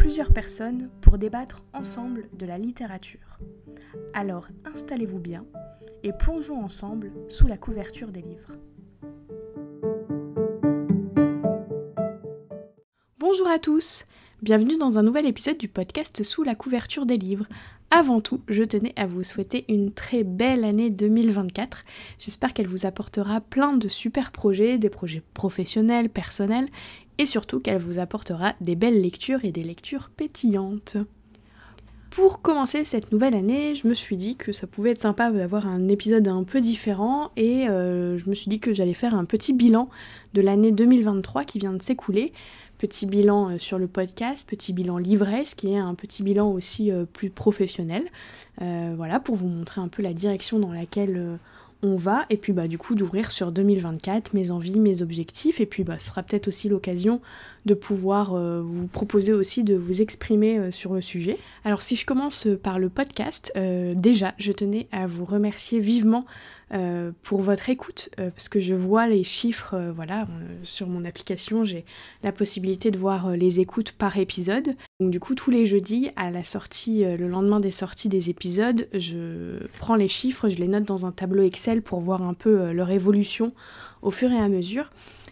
plusieurs personnes pour débattre ensemble de la littérature. Alors installez-vous bien et plongeons ensemble sous la couverture des livres. Bonjour à tous, bienvenue dans un nouvel épisode du podcast Sous la couverture des livres. Avant tout, je tenais à vous souhaiter une très belle année 2024. J'espère qu'elle vous apportera plein de super projets, des projets professionnels, personnels, et surtout qu'elle vous apportera des belles lectures et des lectures pétillantes. Pour commencer cette nouvelle année, je me suis dit que ça pouvait être sympa d'avoir un épisode un peu différent et euh, je me suis dit que j'allais faire un petit bilan de l'année 2023 qui vient de s'écouler petit bilan euh, sur le podcast, petit bilan livresque qui est un petit bilan aussi euh, plus professionnel. Voilà, pour vous montrer un peu la direction dans laquelle on va et puis bah du coup d'ouvrir sur 2024 mes envies, mes objectifs et puis bah ce sera peut-être aussi l'occasion de pouvoir vous proposer aussi de vous exprimer sur le sujet. Alors si je commence par le podcast, déjà je tenais à vous remercier vivement euh, pour votre écoute, euh, parce que je vois les chiffres, euh, voilà, sur mon application, j'ai la possibilité de voir les écoutes par épisode. Donc du coup, tous les jeudis, à la sortie, le lendemain des sorties des épisodes, je prends les chiffres, je les note dans un tableau Excel pour voir un peu leur évolution au fur et à mesure.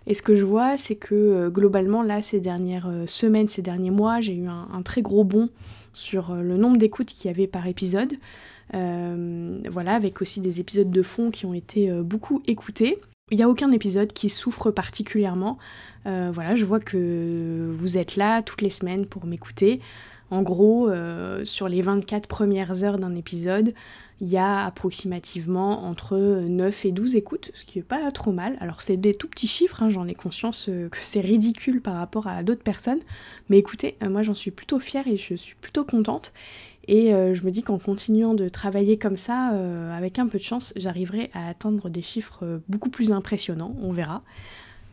Et ce que je vois, c'est que globalement, là, ces dernières semaines, ces derniers mois, j'ai eu un, très gros bond sur le nombre d'écoutes qu'il y avait par épisode. Euh, voilà, avec aussi des épisodes de fond qui ont été euh, beaucoup écoutés. Il n'y a aucun épisode qui souffre particulièrement. Euh, voilà, je vois que vous êtes là toutes les semaines pour m'écouter. En gros, sur les 24 premières heures d'un épisode, il y a approximativement entre 9 et 12 écoutes, ce qui n'est pas trop mal. Alors c'est des tout petits chiffres, hein, j'en ai conscience que c'est ridicule par rapport à d'autres personnes, mais écoutez, moi j'en suis plutôt fière et je suis plutôt contente. Et euh, je me dis qu'en continuant de travailler comme ça, euh, avec un peu de chance, j'arriverai à atteindre des chiffres euh, beaucoup plus impressionnants, on verra.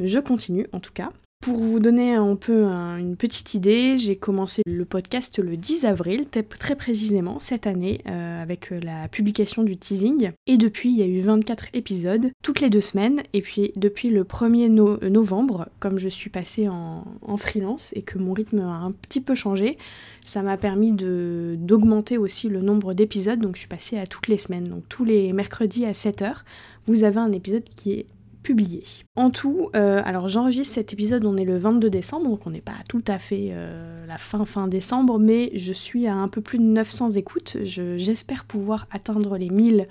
Je continue en tout cas. Pour vous donner un peu une petite idée, j'ai commencé le podcast le 10 avril, très précisément cette année, euh, avec euh, la publication du teasing. Et depuis, il y a eu 24 épisodes, toutes les deux semaines. Et puis depuis le 1er novembre, comme je suis passée en, freelance et que mon rythme a un petit peu changé, ça m'a permis d'augmenter aussi le nombre d'épisodes. Donc je suis passée à toutes les semaines. Donc tous les mercredis à 7h, vous avez un épisode qui est En tout, euh, alors j'enregistre cet épisode, on est le 22 décembre, donc on n'est pas tout à fait euh, la fin fin décembre, mais je suis à un peu plus de 900 écoutes. J'espère pouvoir atteindre les 1000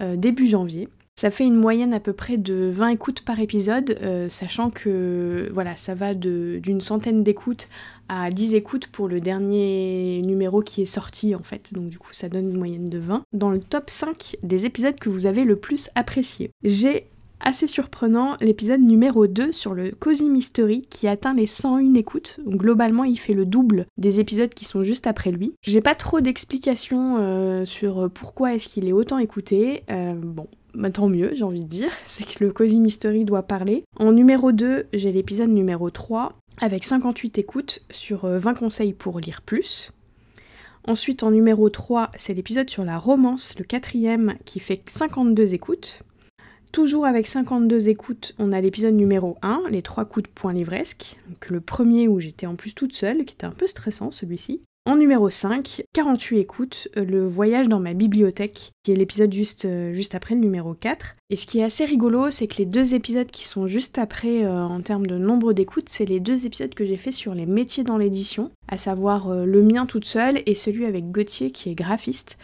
euh, début janvier. Ça fait une moyenne à peu près de 20 écoutes par épisode, sachant que voilà, ça va d'une centaine d'écoutes à 10 écoutes pour le dernier numéro qui est sorti en fait. Donc du coup ça donne une moyenne de 20. Dans le top 5 des épisodes que vous avez le plus apprécié. J'ai assez surprenant l'épisode numéro 2 sur le Cozy Mystery qui atteint les 101 écoutes. Donc, globalement, il fait le double des épisodes qui sont juste après lui. J'ai pas trop d'explications euh, sur pourquoi est-ce qu'il est autant écouté. Euh, bon, bah, tant mieux, j'ai envie de dire. C'est que le Cozy Mystery doit parler. En numéro 2, j'ai l'épisode numéro 3 avec 58 écoutes sur 20 euh, conseils pour lire plus. Ensuite, en numéro 3, c'est l'épisode sur la romance, le quatrième, qui fait 52 écoutes. Toujours avec 52 écoutes, on a l'épisode numéro 1, les trois coups de poing livresque. Donc le premier où j'étais en plus toute seule, qui était un peu stressant celui-ci. En numéro 5, 48 écoutes, euh, le voyage dans ma bibliothèque, qui est l'épisode juste, euh, juste après le numéro 4. Et ce qui est assez rigolo, c'est que les deux épisodes qui sont juste après euh, en termes de nombre d'écoutes, c'est les deux épisodes que j'ai fait sur les métiers dans l'édition, à savoir le mien toute seule et celui avec Gauthier qui est graphiste.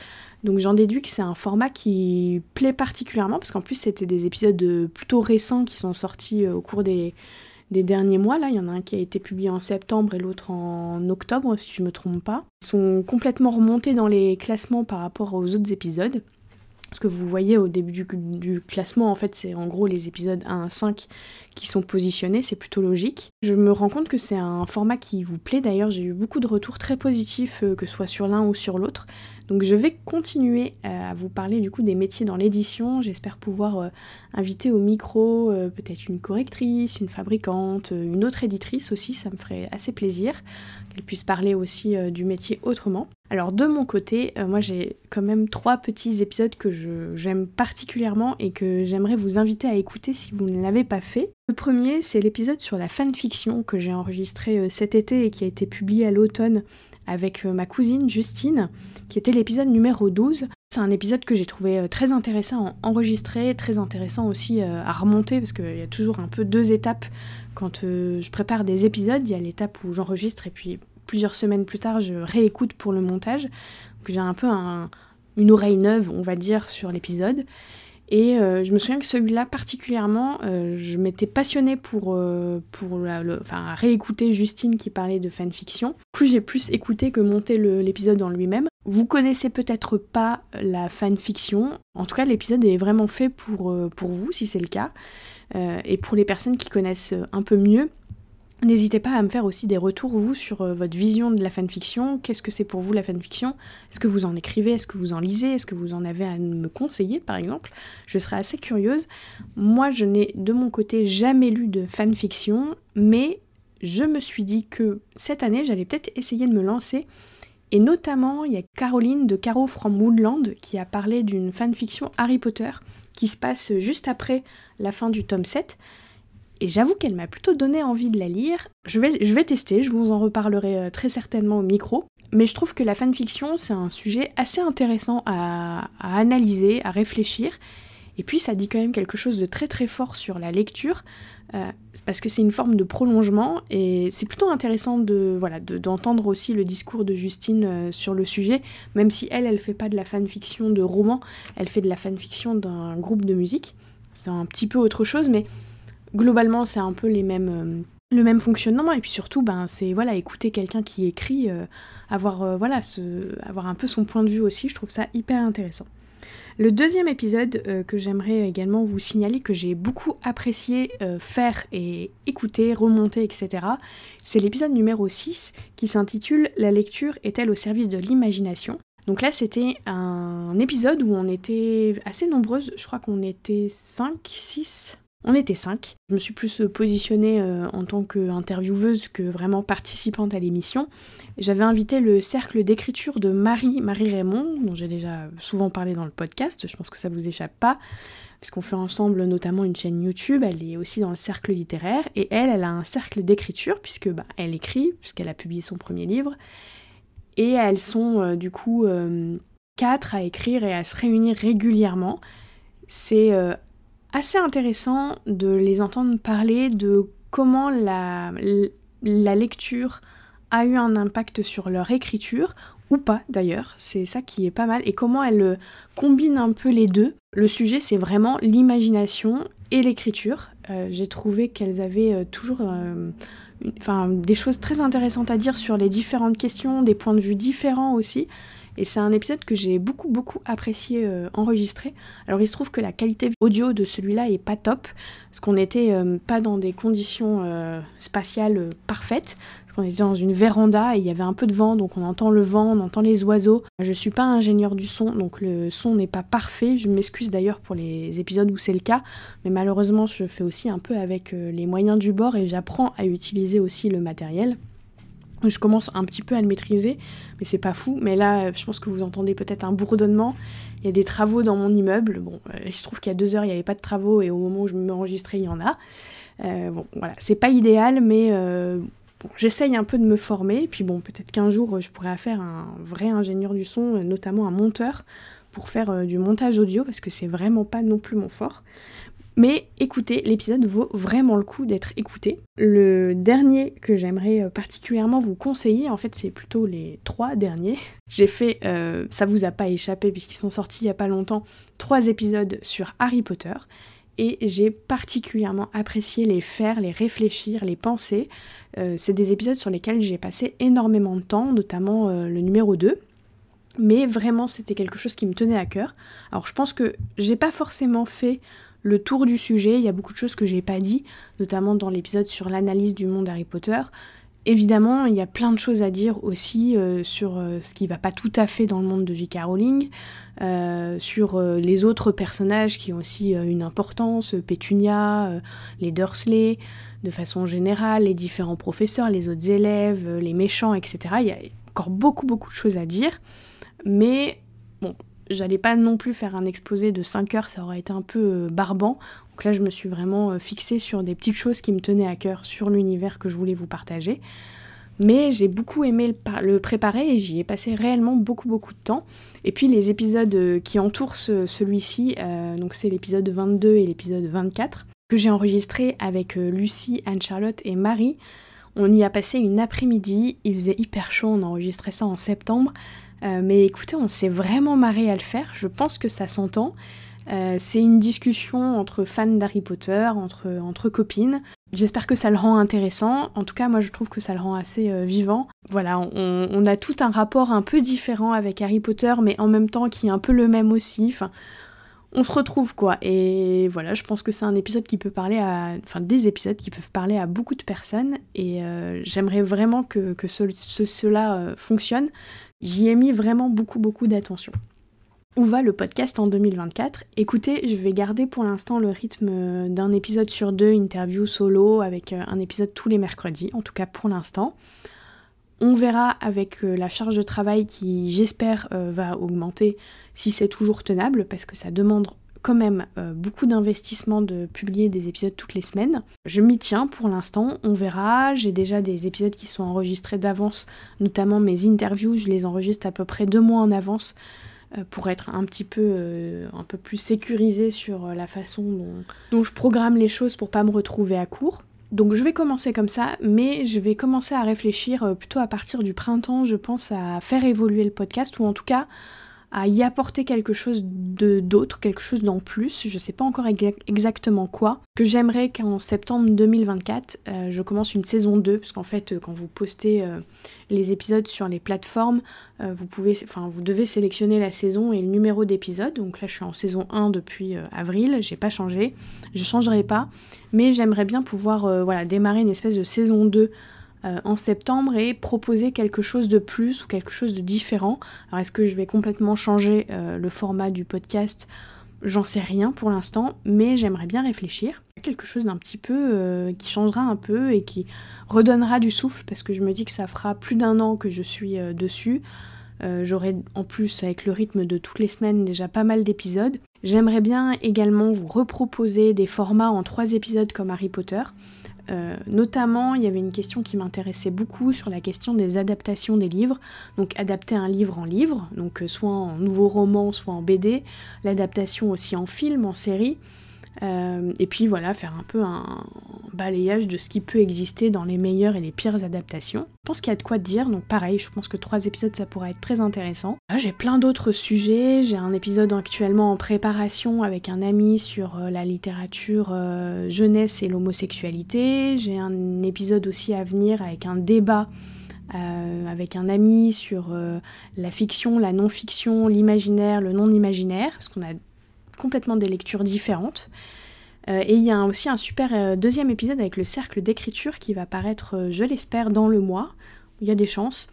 Donc j'en déduis que c'est un format qui plaît particulièrement, parce qu'en plus c'était des épisodes plutôt récents qui sont sortis euh, au cours des, derniers mois. Là, il y en a un qui a été publié en septembre et l'autre en octobre, si je ne me trompe pas. Ils sont complètement remontés dans les classements par rapport aux autres épisodes. Ce que vous voyez au début du, classement, en fait, c'est en gros les épisodes 1 à 5 qui sont positionnés, c'est plutôt logique. Je me rends compte que c'est un format qui vous plaît, d'ailleurs j'ai eu beaucoup de retours très positifs, euh, que ce soit sur l'un ou sur l'autre. Donc je vais continuer à vous parler du coup des métiers dans l'édition. J'espère pouvoir inviter au micro peut-être une correctrice, une fabricante, une autre éditrice aussi, ça me ferait assez plaisir qu'elle puisse parler aussi du métier autrement. Alors de mon côté, moi j'ai quand même trois petits épisodes que j'aime particulièrement et que j'aimerais vous inviter à écouter si vous ne l'avez pas fait. Le premier, c'est l'épisode sur la fanfiction que j'ai enregistré euh, cet été et qui a été publié à l'automne avec euh, ma cousine Justine, qui était l'épisode numéro 12. C'est un épisode que j'ai trouvé euh, très intéressant à enregistrer, très intéressant aussi à remonter, parce qu'il y a toujours un peu deux étapes quand je prépare des épisodes. Il y a l'étape où j'enregistre et puis plusieurs semaines plus tard, je réécoute pour le montage. J'ai un peu une oreille neuve, on va dire, sur l'épisode. Et euh, je me souviens que celui-là particulièrement, euh, je m'étais passionnée pour, euh, pour enfin, réécouter Justine qui parlait de fanfiction. Du coup, j'ai plus écouté que monté l'épisode en lui-même. Vous connaissez peut-être pas la fanfiction. En tout cas, l'épisode est vraiment fait pour, pour vous, si c'est le cas. et pour les personnes qui connaissent un peu mieux, N'hésitez pas à me faire aussi des retours, vous, sur euh, votre vision de la fanfiction. Qu'est-ce que c'est pour vous la fanfiction? Est-ce que vous en écrivez? Est-ce que vous en lisez? Est-ce que vous en avez à me conseiller, par exemple? Je serais assez curieuse. Moi, je n'ai de mon côté jamais lu de fanfiction, mais je me suis dit que cette année, j'allais peut-être essayer de me lancer. Et notamment, il y a Caroline de Caro from Woodland qui a parlé d'une fanfiction Harry Potter qui se passe juste après la fin du tome 7 et j'avoue qu'elle m'a plutôt donné envie de la lire. Je vais, je vais tester, je vous en reparlerai euh, très certainement au micro. Mais je trouve que la fanfiction, c'est un sujet assez intéressant à, analyser, à réfléchir. Et puis ça dit quand même quelque chose de très très fort sur la lecture, euh, parce que c'est une forme de prolongement, et c'est plutôt intéressant de voilà d'entendre aussi le discours de Justine euh, sur le sujet, même si elle, elle fait pas de la fanfiction de roman, elle fait de la fanfiction d'un groupe de musique. C'est un petit peu autre chose, mais globalement, c'est un peu les mêmes, euh, le même fonctionnement. Et puis surtout, ben, c'est voilà, écouter quelqu'un qui écrit, euh, avoir, euh, voilà, avoir un peu son point de vue aussi. Je trouve ça hyper intéressant. Le deuxième épisode que j'aimerais également vous signaler, que j'ai beaucoup apprécié faire et écouter, remonter, etc., c'est l'épisode numéro 6 qui s'intitule La lecture est-elle au service de l'imagination? Donc là, c'était un épisode où on était assez nombreuses, je crois qu'on était 5, 6 on était cinq. Je me suis plus positionnée euh, en tant qu'intervieweuse que vraiment participante à l'émission. J'avais invité le cercle d'écriture de Marie, Marie Raymond, dont j'ai déjà souvent parlé dans le podcast, je pense que ça vous échappe pas, puisqu'on fait ensemble notamment une chaîne YouTube, elle est aussi dans le cercle littéraire, et elle, elle a un cercle d'écriture, puisque bah, elle écrit, puisqu'elle a publié son premier livre, et elles sont euh, du coup euh, quatre à écrire et à se réunir régulièrement. C'est assez intéressant de les entendre parler de comment la, lecture a eu un impact sur leur écriture, ou pas d'ailleurs, c'est ça qui est pas mal, et comment elles combinent un peu les deux. Le sujet c'est vraiment l'imagination et l'écriture. Euh, j'ai trouvé qu'elles avaient euh, toujours euh, des choses très intéressantes à dire sur les différentes questions, des points de vue différents aussi. Et c'est un épisode que j'ai beaucoup beaucoup apprécié euh, enregistrer. Alors il se trouve que la qualité audio de celui-là est pas top, parce qu'on n'était euh, pas dans des conditions euh, spatiales parfaites, parce qu'on était dans une véranda et il y avait un peu de vent, donc on entend le vent, on entend les oiseaux. Je suis pas ingénieur du son, donc le son n'est pas parfait. Je m'excuse d'ailleurs pour les épisodes où c'est le cas, mais malheureusement je fais aussi un peu avec les moyens du bord et j'apprends à utiliser aussi le matériel. Je commence un petit peu à le maîtriser, mais c'est pas fou. Mais là, je pense que vous entendez peut-être un bourdonnement. Il y a des travaux dans mon immeuble. Bon, euh, il se trouve qu'il y a deux heures, il n'y avait pas de travaux, et au moment où je me enregistrais, il y en a. Euh, bon, voilà, c'est pas idéal, mais euh, j'essaye un peu de me former. Puis bon, peut-être qu'un jour, je pourrais faire un vrai ingénieur du son, notamment un monteur, pour faire du montage audio, parce que c'est vraiment pas non plus mon fort. Mais écoutez, l'épisode vaut vraiment le coup d'être écouté. Le dernier que j'aimerais euh, particulièrement vous conseiller, en fait c'est plutôt les trois derniers. J'ai fait, euh, ça vous a pas échappé puisqu'ils sont sortis il y a pas longtemps, trois épisodes sur Harry Potter. Et j'ai particulièrement apprécié les faire, les réfléchir, les penser. Euh, c'est des épisodes sur lesquels j'ai passé énormément de temps, notamment le numéro 2. Mais vraiment c'était quelque chose qui me tenait à cœur. Alors je pense que j'ai pas forcément fait le tour du sujet. Il y a beaucoup de choses que j'ai pas dit, notamment dans l'épisode sur l'analyse du monde Harry Potter. Évidemment, il y a plein de choses à dire aussi euh, sur euh, ce qui va pas tout à fait dans le monde de J.K. Rowling, euh, sur les autres personnages qui ont aussi une importance, Pétunia, les Dursley, de façon générale, les différents professeurs, les autres élèves, les méchants, etc. Il y a encore beaucoup beaucoup de choses à dire, mais bon, j'allais pas non plus faire un exposé de 5 heures, ça aurait été un peu barbant. Donc là, je me suis vraiment euh, fixée sur des petites choses qui me tenaient à cœur sur l'univers que je voulais vous partager. Mais j'ai beaucoup aimé le, préparer et j'y ai passé réellement beaucoup beaucoup de temps. Et puis les épisodes euh, qui entourent celui-ci, euh, donc c'est l'épisode 22 et l'épisode 24, que j'ai enregistré avec Lucie, Anne-Charlotte et Marie. On y a passé une après-midi, il faisait hyper chaud, on a enregistré ça en septembre. Mais écoutez, on s'est vraiment marré à le faire, je pense que ça s'entend. Euh, c'est une discussion entre fans d'Harry Potter, entre, entre copines. J'espère que ça le rend intéressant. En tout cas, moi, je trouve que ça le rend assez euh, vivant. Voilà, on, a tout un rapport un peu différent avec Harry Potter, mais en même temps qui est un peu le même aussi. Enfin, on se retrouve quoi. Et voilà, je pense que c'est un épisode qui peut parler à. Enfin, des épisodes qui peuvent parler à beaucoup de personnes. Et euh, j'aimerais vraiment que, cela fonctionne. J'y ai mis vraiment beaucoup, beaucoup d'attention. Où va le podcast en 2024 Écoutez, je vais garder pour l'instant le rythme d'un épisode sur deux, interview solo, avec euh, un épisode tous les mercredis, en tout cas pour l'instant. On verra avec euh, la charge de travail qui, j'espère, euh, va augmenter si c'est toujours tenable, parce que ça demande quand même beaucoup d'investissement de publier des épisodes toutes les semaines. Je m'y tiens pour l'instant, on verra. J'ai déjà des épisodes qui sont enregistrés d'avance, notamment mes interviews, je les enregistre à peu près deux mois en avance euh, pour être un petit peu, euh, un peu plus sécurisé sur euh, la façon dont, je programme les choses pour pas me retrouver à court. Donc je vais commencer comme ça, mais je vais commencer à réfléchir plutôt à partir du printemps, je pense, à faire évoluer le podcast, ou en tout cas à y apporter quelque chose d'autre, quelque chose d'en plus, je sais pas encore exactement quoi, que j'aimerais qu'en septembre 2024, euh, je commence une saison 2, parce qu'en fait, quand vous postez euh, les épisodes sur les plateformes, euh, vous pouvez, vous devez sélectionner la saison et le numéro d'épisode, donc là je suis en saison 1 depuis avril, j'ai pas changé, je changerai pas, mais j'aimerais bien pouvoir, voilà, démarrer une espèce de saison 2 euh, en septembre et proposer quelque chose de plus ou quelque chose de différent. Alors est-ce que je vais complètement changer euh, le format du podcast? J'en sais rien pour l'instant, mais j'aimerais bien réfléchir. Quelque chose d'un petit peu euh, qui changera un peu et qui redonnera du souffle parce que je me dis que ça fera plus d'un an que je suis dessus. J'aurai en plus avec le rythme de toutes les semaines déjà pas mal d'épisodes. J'aimerais bien également vous reproposer des formats en trois épisodes comme Harry Potter. Euh, notamment, il y avait une question qui m'intéressait beaucoup sur la question des adaptations des livres. Donc adapter un livre en livre, donc euh, soit en nouveau roman, soit en BD, l'adaptation aussi en film, en série. Euh, et puis voilà, faire un peu un balayage de ce qui peut exister dans les meilleures et les pires adaptations. Je pense qu'il y a de quoi dire, donc pareil, je pense que trois épisodes ça pourrait être très intéressant. J'ai plein d'autres sujets, j'ai un épisode actuellement en préparation avec un ami sur euh, la littérature euh, jeunesse et l'homosexualité, j'ai un épisode aussi à venir avec un débat avec un ami sur la fiction, la non-fiction, l'imaginaire, le non-imaginaire, parce qu'on a complètement des lectures différentes. Euh, et il y a aussi un super euh, deuxième épisode avec le cercle d'écriture qui va paraître, euh, je l'espère, dans le mois. Il y a des chances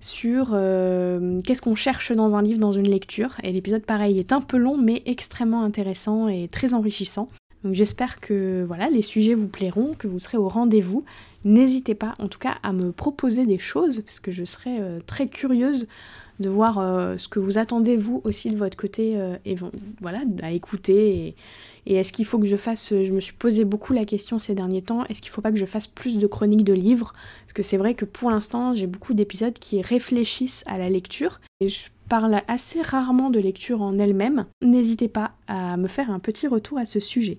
sur qu'est-ce qu'on cherche dans un livre, dans une lecture. Et l'épisode, pareil, est un peu long, mais extrêmement intéressant et très enrichissant. Donc j'espère que voilà, les sujets vous plairont, que vous serez au rendez-vous. N'hésitez pas, en tout cas, à me proposer des choses, parce que je serai très curieuse de voir euh, ce que vous attendez vous aussi de votre côté euh, et voilà à écouter. Et, est-ce qu'il faut que je fasse je me suis posé beaucoup la question ces derniers temps est-ce qu'il faut pas que je fasse plus de chroniques de livres? Parce que c'est vrai que pour l'instant j'ai beaucoup d'épisodes qui réfléchissent à la lecture et je parle assez rarement de lecture en elle-même. N'hésitez pas à me faire un petit retour à ce sujet.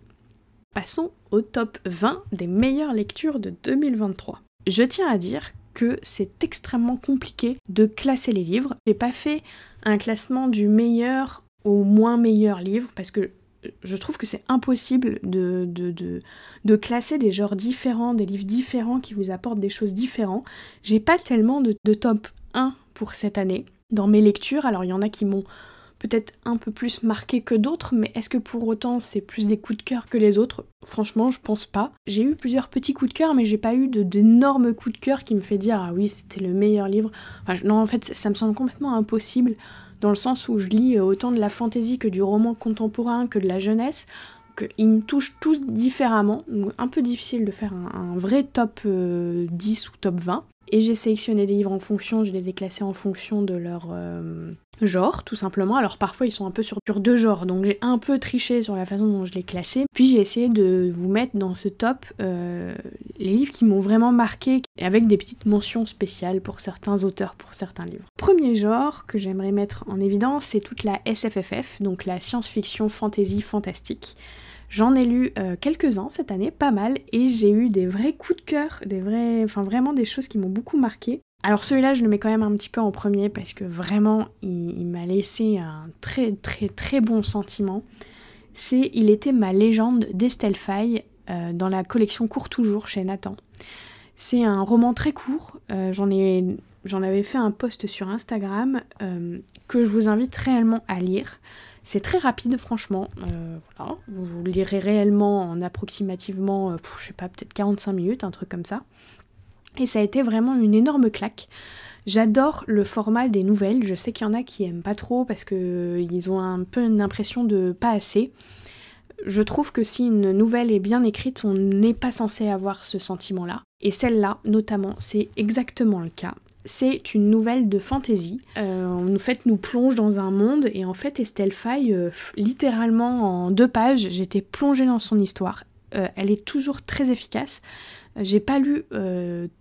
Passons au top 20 des meilleures lectures de 2023 je tiens à dire que c'est extrêmement compliqué de classer les livres. J'ai pas fait un classement du meilleur au moins meilleur livre parce que je trouve que c'est impossible de, de, de, classer des genres différents, des livres différents qui vous apportent des choses différentes. J'ai pas tellement de, top 1 pour cette année dans mes lectures. Alors il y en a qui m'ont peut-être un peu plus marqués que d'autres, mais est-ce que pour autant c'est plus des coups de cœur que les autres? Franchement, je pense pas. J'ai eu plusieurs petits coups de cœur, mais j'ai pas eu d'énormes coups de cœur qui me fait dire ah oui, c'était le meilleur livre. non, en fait, ça me semble complètement impossible dans le sens où je lis autant de la fantaisie que du roman contemporain que de la jeunesse. Qu'ils me touchent tous différemment, un peu difficile de faire un, vrai top 10 euh, ou top 20. Et j'ai sélectionné des livres en fonction, je les ai classés en fonction de leur euh, genre, tout simplement. Alors parfois ils sont un peu sur, deux genres, donc j'ai un peu triché sur la façon dont je les classés. Puis j'ai essayé de vous mettre dans ce top euh, les livres qui m'ont vraiment marqué, avec des petites mentions spéciales pour certains auteurs, pour certains livres. Premier genre que j'aimerais mettre en évidence, c'est toute la SFFF, donc la science-fiction, fantasy, fantastique. J'en ai lu euh, quelques-uns cette année, pas mal, et j'ai eu des vrais coups de cœur, des vrais, enfin vraiment des choses qui m'ont beaucoup marqué. Alors celui-là, je le mets quand même un petit peu en premier parce que vraiment, il, m'a laissé un très très très bon sentiment. C'est Il était ma légende d'Estelle Faye euh, dans la collection Court Toujours chez Nathan. C'est un roman très court, euh, j'en, ai, j'en avais fait un post sur Instagram que je vous invite réellement à lire. C'est très rapide, franchement. Euh. Vous, lirez réellement en approximativement, euh, je sais pas, peut-être 45 minutes, un truc comme ça. Et ça a été vraiment une énorme claque. J'adore le format des nouvelles. Je sais qu'il y en a qui aiment pas trop parce qu'ils ont un peu une impression de pas assez. Je trouve que si une nouvelle est bien écrite, on n'est pas censé avoir ce sentiment-là. Et celle-là, notamment, c'est exactement le cas c'est une nouvelle de fantasy. Euh, en fait, nous plonge dans un monde et en fait, Estelle Faye, euh, littéralement en deux pages, j'étais plongée dans son histoire. Euh, elle est toujours très efficace. J'ai pas lu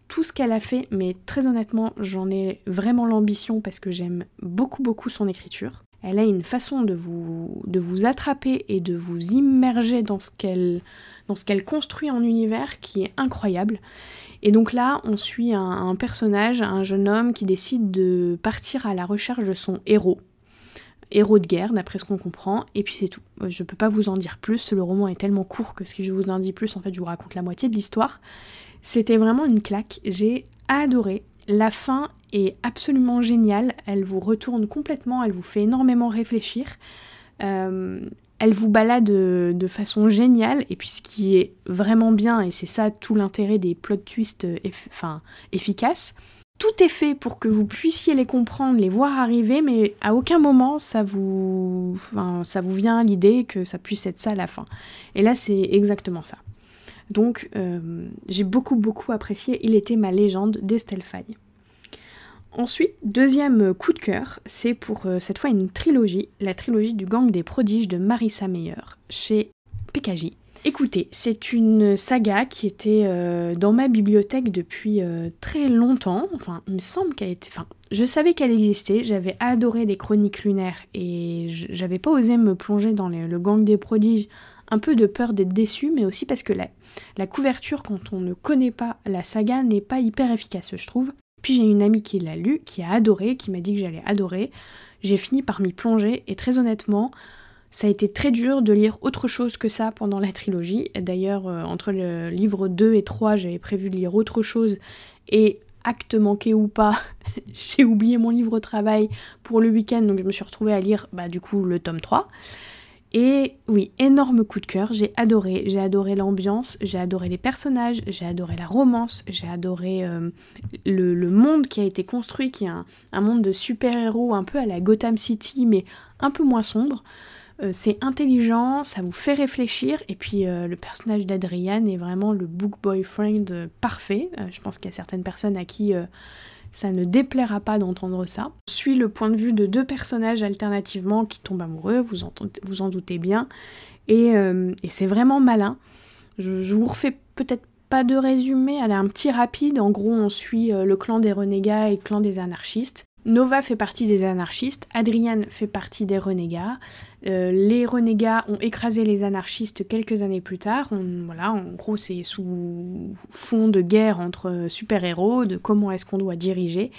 tout ce qu'elle a fait, mais très honnêtement, j'en ai vraiment l'ambition parce que j'aime beaucoup beaucoup son écriture. Elle a une façon de vous, de vous attraper et de vous immerger dans ce qu'elle dans ce qu'elle construit en univers qui est incroyable. Et donc là, on suit un, personnage, un jeune homme qui décide de partir à la recherche de son héros. Héros de guerre, d'après ce qu'on comprend, et puis c'est tout. Euh, je peux pas vous en dire plus, le roman est tellement court que si je vous en dis plus, en fait, je vous raconte la moitié de l'histoire. C'était vraiment une claque, j'ai adoré. La fin est absolument géniale, elle vous retourne complètement, elle vous fait énormément réfléchir. Euh, elle vous balade de, façon géniale, et puis ce qui est vraiment bien, et c'est ça tout l'intérêt des plot twists enfin, efficaces, tout est fait pour que vous puissiez les comprendre, les voir arriver, mais à aucun moment ça vous, enfin, ça vous vient l'idée que ça puisse être ça à la fin. Et là, c'est exactement ça. Donc, euh, j'ai beaucoup, beaucoup apprécié Il était ma légende d'Estelle Faye. Ensuite, deuxième coup de cœur, c'est pour euh, cette fois une trilogie, la trilogie du Gang des Prodiges de Marissa Meyer, chez PKJ. Écoutez, c'est une saga qui était euh, dans ma bibliothèque depuis euh, très longtemps. Enfin, il me semble qu'elle était. Enfin, je savais qu'elle existait. J'avais adoré des chroniques lunaires et j'avais pas osé me plonger dans le gang des prodiges. Un peu de peur d'être déçu, mais aussi parce que la, la couverture, quand on ne connaît pas la saga, n'est pas hyper efficace, je trouve. Puis j'ai une amie qui l'a lu, qui a adoré, qui m'a dit que j'allais adorer. J'ai fini par m'y plonger et très honnêtement, ça a été très dur de lire autre chose que ça pendant la trilogie. D'ailleurs, euh, entre le livre 2 et 3, j'avais prévu de lire autre chose et acte manqué ou pas, j'ai oublié mon livre au travail pour le week-end, donc je me suis retrouvée à lire bah, du coup le tome 3. Et oui, énorme coup de cœur, j'ai adoré, j'ai adoré l'ambiance, j'ai adoré les personnages, j'ai adoré la romance, j'ai adoré euh, le, monde qui a été construit, qui est un, monde de super-héros un peu à la Gotham City, mais un peu moins sombre. Euh, c'est intelligent, ça vous fait réfléchir, et puis euh, le personnage d'Adrian est vraiment le book boyfriend parfait. je pense qu'il y a certaines personnes à qui ça ne déplaira pas d'entendre ça. Suit le point de vue de deux personnages alternativement qui tombent amoureux, vous, vous en doutez bien, euh, et, c'est vraiment malin. Je, je vous refais peut-être pas de résumé, elle est un petit rapide. En gros, on suit euh, le clan des renégats et le clan des anarchistes. Nova fait partie des anarchistes, Adrian fait partie des renégats. Euh, les renégats ont écrasé les anarchistes quelques années plus tard. voilà, en gros, c'est sous fond de guerre entre super-héros, de comment est-ce qu'on doit diriger.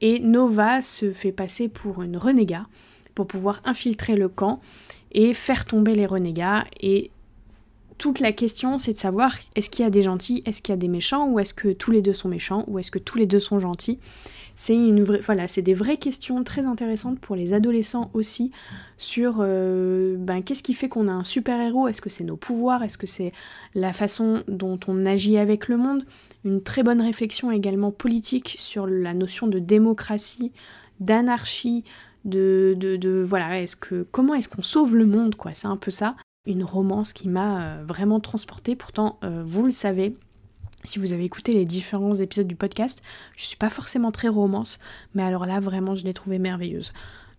Et Nova se fait passer pour une renégat pour pouvoir infiltrer le camp et faire tomber les renégats et toute la question, c'est de savoir est-ce qu'il y a des gentils, est-ce qu'il y a des méchants, ou est-ce que tous les deux sont méchants, ou est-ce que tous les deux sont gentils? C'est une vraie, voilà, c'est des vraies questions très intéressantes pour les adolescents aussi sur euh, ben, qu'est-ce qui fait qu'on a un super héros. Est-ce que c'est nos pouvoirs, est-ce que c'est la façon dont on agit avec le monde? Une très bonne réflexion également politique sur la notion de démocratie, d'anarchie, de, de, voilà, est-ce que comment est-ce qu'on sauve le monde quoi? C'est un peu ça. Une romance qui m'a euh, vraiment transportée. Pourtant, euh, vous le savez, si vous avez écouté les différents épisodes du podcast, je suis pas forcément très romance, mais alors là vraiment je l'ai trouvée merveilleuse.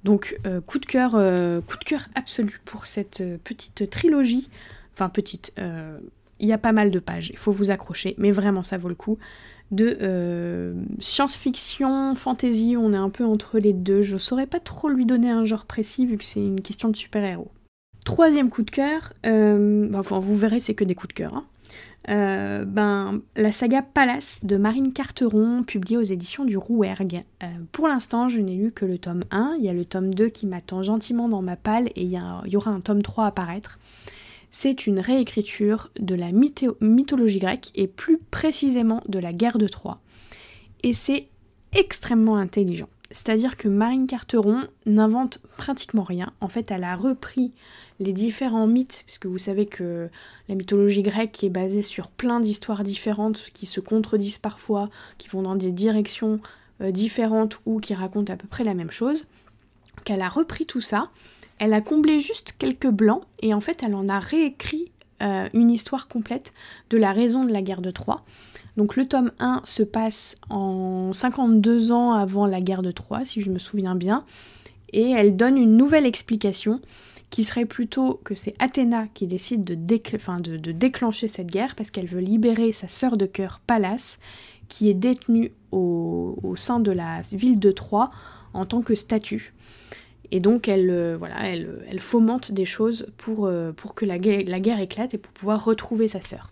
Donc euh, coup de cœur, euh, coup de cœur absolu pour cette euh, petite trilogie. Enfin petite, il y a pas mal de pages, il faut vous accrocher, mais vraiment ça vaut le coup. De science-fiction, fantasy, on est un peu entre les deux. Je saurais pas trop lui donner un genre précis vu que c'est une question de super-héros. Troisième coup de cœur, enfin, vous verrez c'est que des coups de cœur. Hein. Euh, ben, la saga Palace de Marine Carteron, publiée aux éditions du Rouergue. Euh, pour l'instant, je n'ai lu que le tome 1. Il y a le tome 2 qui m'attend gentiment dans ma palle et il y, aura un tome 3 à apparaître. C'est une réécriture de la mythologie grecque et plus précisément de la guerre de Troie. Et c'est extrêmement intelligent. C'est-à-dire que Marine Carteron n'invente pratiquement rien. En fait, elle a repris les différents mythes, puisque vous savez que la mythologie grecque est basée sur plein d'histoires différentes qui se contredisent parfois, qui vont dans des directions euh, différentes ou qui racontent à peu près la même chose. Qu'elle a repris tout ça, elle a comblé juste quelques blancs et en fait elle en a réécrit euh, une histoire complète de la raison de la guerre de Troie. Donc le tome 1 se passe en 52 ans avant la guerre de Troie, si je me souviens bien, et elle donne une nouvelle explication qui serait plutôt que c'est Athéna qui décide de, déclencher cette guerre parce qu'elle veut libérer sa sœur de cœur Pallas, qui est détenue au, sein de la ville de Troie en tant que statue. Et donc elle, euh, voilà, elle, fomente des choses pour, euh, que la guerre, éclate et pour pouvoir retrouver sa sœur.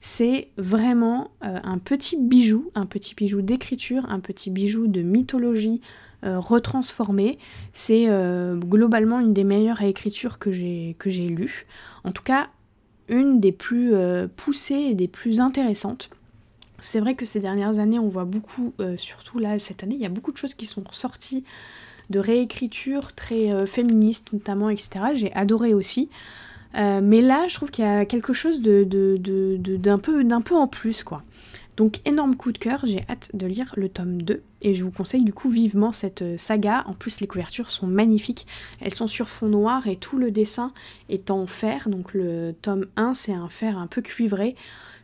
C'est vraiment euh, un petit bijou, un petit bijou d'écriture, un petit bijou de mythologie euh, retransformé. C'est euh, globalement une des meilleures réécritures que j'ai lues. En tout cas, une des plus poussées et des plus intéressantes. C'est vrai que ces dernières années, on voit beaucoup, surtout là cette année, il y a beaucoup de choses qui sont sorties de réécriture très féministes notamment, etc. J'ai adoré aussi. Euh, mais là, je trouve qu'il y a quelque chose d'un peu, en plus, quoi. Donc énorme coup de cœur, j'ai hâte de lire le tome 2 et je vous conseille du coup vivement cette euh, saga. En plus les couvertures sont magnifiques, elles sont sur fond noir et tout le dessin est en fer. Donc le tome 1 c'est un fer un peu cuivré,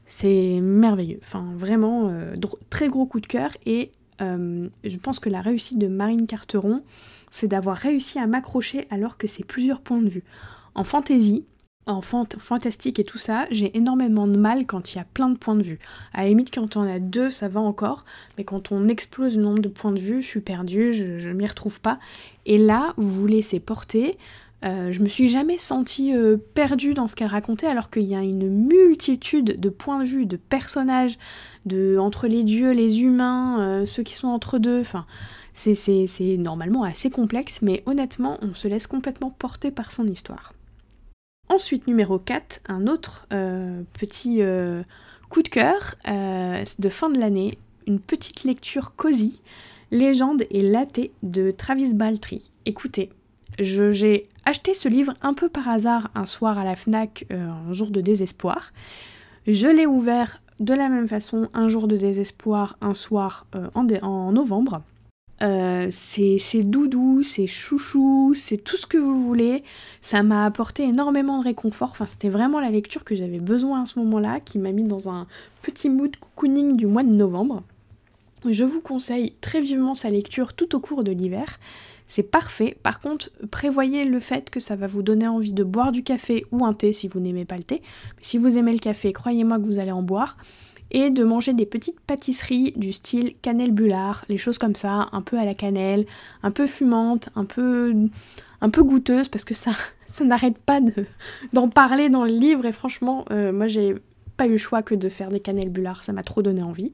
c'est merveilleux. Enfin vraiment euh, très gros coup de cœur et je pense que la réussite de Marine Carteron c'est d'avoir réussi à m'accrocher alors que c'est plusieurs points de vue. En fantasy, en fantastique et tout ça, j'ai énormément de mal quand il y a plein de points de vue. À la limite, quand on a deux, ça va encore, mais quand on explose le nombre de points de vue, je suis perdue, je, ne m'y retrouve pas. Et là, vous vous laissez porter. Euh, je me suis jamais sentie euh, perdue dans ce qu'elle racontait, alors qu'il y a une multitude de points de vue, de personnages, de entre les dieux, les humains, euh, ceux qui sont entre deux. Enfin, c'est normalement assez complexe, mais honnêtement, on se laisse complètement porter par son histoire. Ensuite, numéro 4, un autre euh, petit euh, coup de cœur euh, de fin de l'année, une petite lecture cosy, Légende et latte de Travis Baltry. Écoutez, j'ai acheté ce livre un peu par hasard un soir à la FNAC, un jour de désespoir. Je l'ai ouvert de la même façon un jour de désespoir, un soir en novembre. Euh, c'est doudou, c'est chouchou, c'est tout ce que vous voulez. Ça m'a apporté énormément de réconfort. Enfin, c'était vraiment la lecture que j'avais besoin à ce moment-là, qui m'a mis dans un petit mood cocooning du mois de novembre. Je vous conseille très vivement sa lecture tout au cours de l'hiver. C'est parfait. Par contre, prévoyez le fait que ça va vous donner envie de boire du café ou un thé si vous n'aimez pas le thé. si vous aimez le café, croyez-moi que vous allez en boire et de manger des petites pâtisseries du style cannelle bullard, les choses comme ça, un peu à la cannelle, un peu fumante, un peu, un peu goûteuse, parce que ça, ça n'arrête pas d'en parler dans le livre, et franchement, euh, moi j'ai pas eu le choix que de faire des cannelles bullard, ça m'a trop donné envie.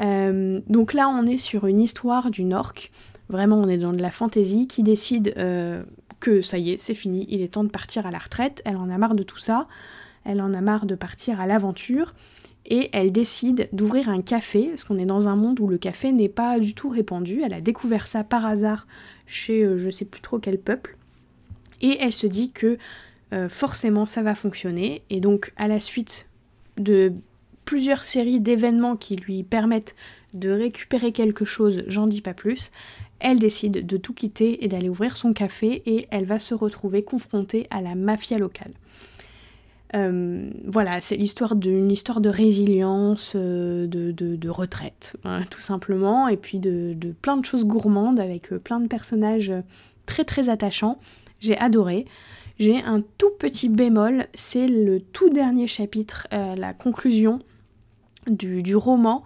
Euh, donc là, on est sur une histoire d'une orque, vraiment on est dans de la fantaisie, qui décide euh, que ça y est, c'est fini, il est temps de partir à la retraite, elle en a marre de tout ça, elle en a marre de partir à l'aventure et elle décide d'ouvrir un café, parce qu'on est dans un monde où le café n'est pas du tout répandu. Elle a découvert ça par hasard chez euh, je sais plus trop quel peuple. Et elle se dit que euh, forcément ça va fonctionner. Et donc à la suite de plusieurs séries d'événements qui lui permettent de récupérer quelque chose, j'en dis pas plus, elle décide de tout quitter et d'aller ouvrir son café et elle va se retrouver confrontée à la mafia locale. Euh, voilà, c'est l'histoire d'une histoire de résilience, euh, de, retraite, hein, tout simplement, et puis de, plein de choses gourmandes avec euh, plein de personnages très très attachants. J'ai adoré. J'ai un tout petit bémol, c'est le tout dernier chapitre, la conclusion du, roman,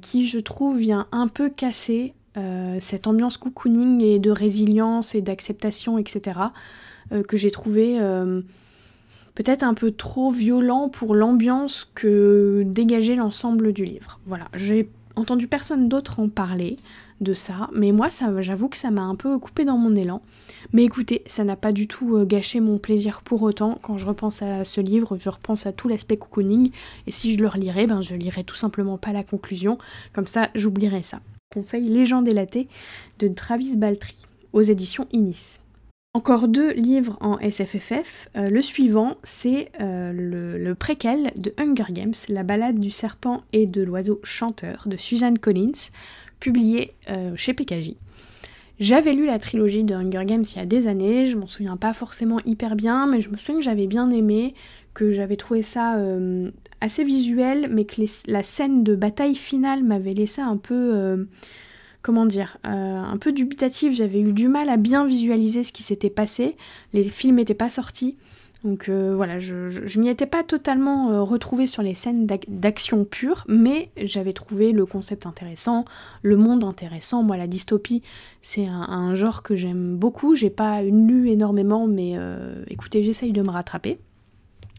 qui je trouve vient un peu casser cette ambiance cocooning et de résilience et d'acceptation, etc., que j'ai trouvé peut-être un peu trop violent pour l'ambiance que dégageait l'ensemble du livre. Voilà, j'ai entendu personne d'autre en parler de ça, mais moi j'avoue que ça m'a un peu coupé dans mon élan. Mais écoutez, ça n'a pas du tout euh, gâché mon plaisir pour autant. Quand je repense à ce livre, je repense à tout l'aspect cocooning, et si je le relirais, ben je lirais tout simplement pas la conclusion, comme ça j'oublierais ça. Conseil Légende élatée de Travis Baltry aux éditions Inis. Encore deux livres en SFFF. Euh, le suivant, c'est euh, le, préquel de Hunger Games, La balade du serpent et de l'oiseau chanteur de Suzanne Collins, publié euh, chez PKJ. J'avais lu la trilogie de Hunger Games il y a des années, je m'en souviens pas forcément hyper bien, mais je me souviens que j'avais bien aimé, que j'avais trouvé ça assez visuel, mais que la scène de bataille finale m'avait laissé un peu comment dire, euh, un peu dubitatif. J'avais eu du mal à bien visualiser ce qui s'était passé. Les films n'étaient pas sortis. Donc euh, voilà, je, m'y étais pas totalement euh, retrouvée sur les scènes d'action pure, mais j'avais trouvé le concept intéressant, le monde intéressant. Moi, la dystopie, c'est un, genre que j'aime beaucoup. J'ai pas lu énormément, mais écoutez, j'essaye de me rattraper.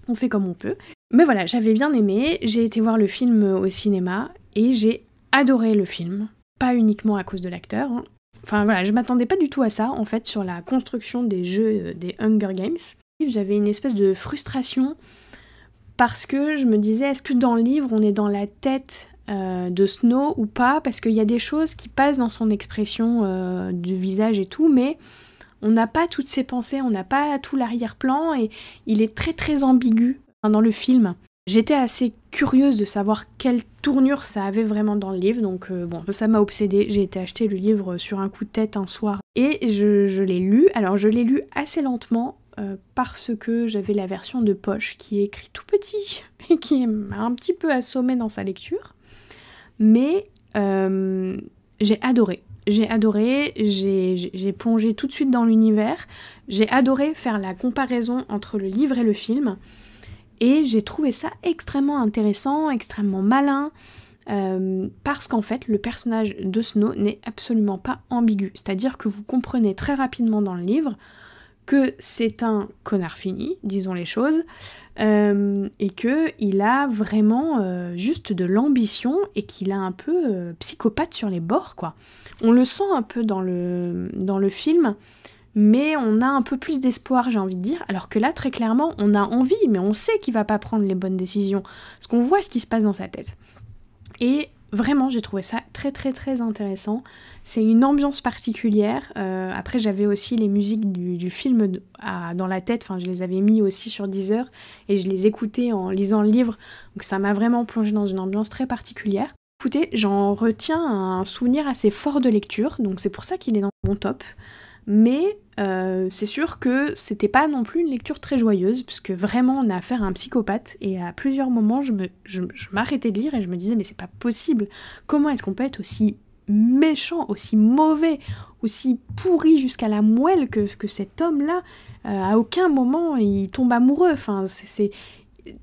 On fait comme on peut. Mais voilà, j'avais bien aimé. J'ai été voir le film au cinéma et j'ai adoré le film pas uniquement à cause de l'acteur. Hein. Enfin voilà, je m'attendais pas du tout à ça en fait sur la construction des jeux euh, des Hunger Games. J'avais une espèce de frustration parce que je me disais est-ce que dans le livre on est dans la tête euh, de Snow ou pas? Parce qu'il y a des choses qui passent dans son expression euh, du visage et tout, mais on n'a pas toutes ses pensées, on n'a pas tout l'arrière-plan et il est très très ambigu dans le film. J'étais assez curieuse de savoir quelle tournure ça avait vraiment dans le livre, donc euh, bon, ça m'a obsédée. J'ai été acheter le livre sur un coup de tête un soir et je, l'ai lu. Alors je l'ai lu assez lentement euh, parce que j'avais la version de poche qui est écrite tout petit et qui m'a un petit peu assommée dans sa lecture. Mais euh, j'ai adoré. J'ai adoré, j'ai plongé tout de suite dans l'univers. J'ai adoré faire la comparaison entre le livre et le film. Et j'ai trouvé ça extrêmement intéressant, extrêmement malin, euh, parce qu'en fait, le personnage de Snow n'est absolument pas ambigu. C'est-à-dire que vous comprenez très rapidement dans le livre que c'est un connard fini, disons les choses, euh, et que il a vraiment euh, juste de l'ambition et qu'il a un peu psychopathe sur les bords, quoi. On le sent un peu dans le, dans le film, mais on a un peu plus d'espoir, j'ai envie de dire, alors que là, très clairement, on a envie, mais on sait qu'il va pas prendre les bonnes décisions, parce qu'on voit ce qui se passe dans sa tête. Et vraiment, j'ai trouvé ça très très très intéressant. C'est une ambiance particulière. Euh, après, j'avais aussi les musiques du, film dans la tête, enfin, je les avais mis aussi sur Deezer, et je les écoutais en lisant le livre, donc ça m'a vraiment plongé dans une ambiance très particulière. Écoutez, j'en retiens un souvenir assez fort de lecture, donc c'est pour ça qu'il est dans mon top. Mais euh, c'est sûr que c'était pas non plus une lecture très joyeuse, puisque vraiment on a affaire à un psychopathe, et à plusieurs moments je, m'arrêtais de lire et je me disais mais c'est pas possible, comment est-ce qu'on peut être aussi méchant, aussi mauvais, aussi pourri jusqu'à la moelle que, cet homme-là, euh, à aucun moment il tombe amoureux, enfin c'est...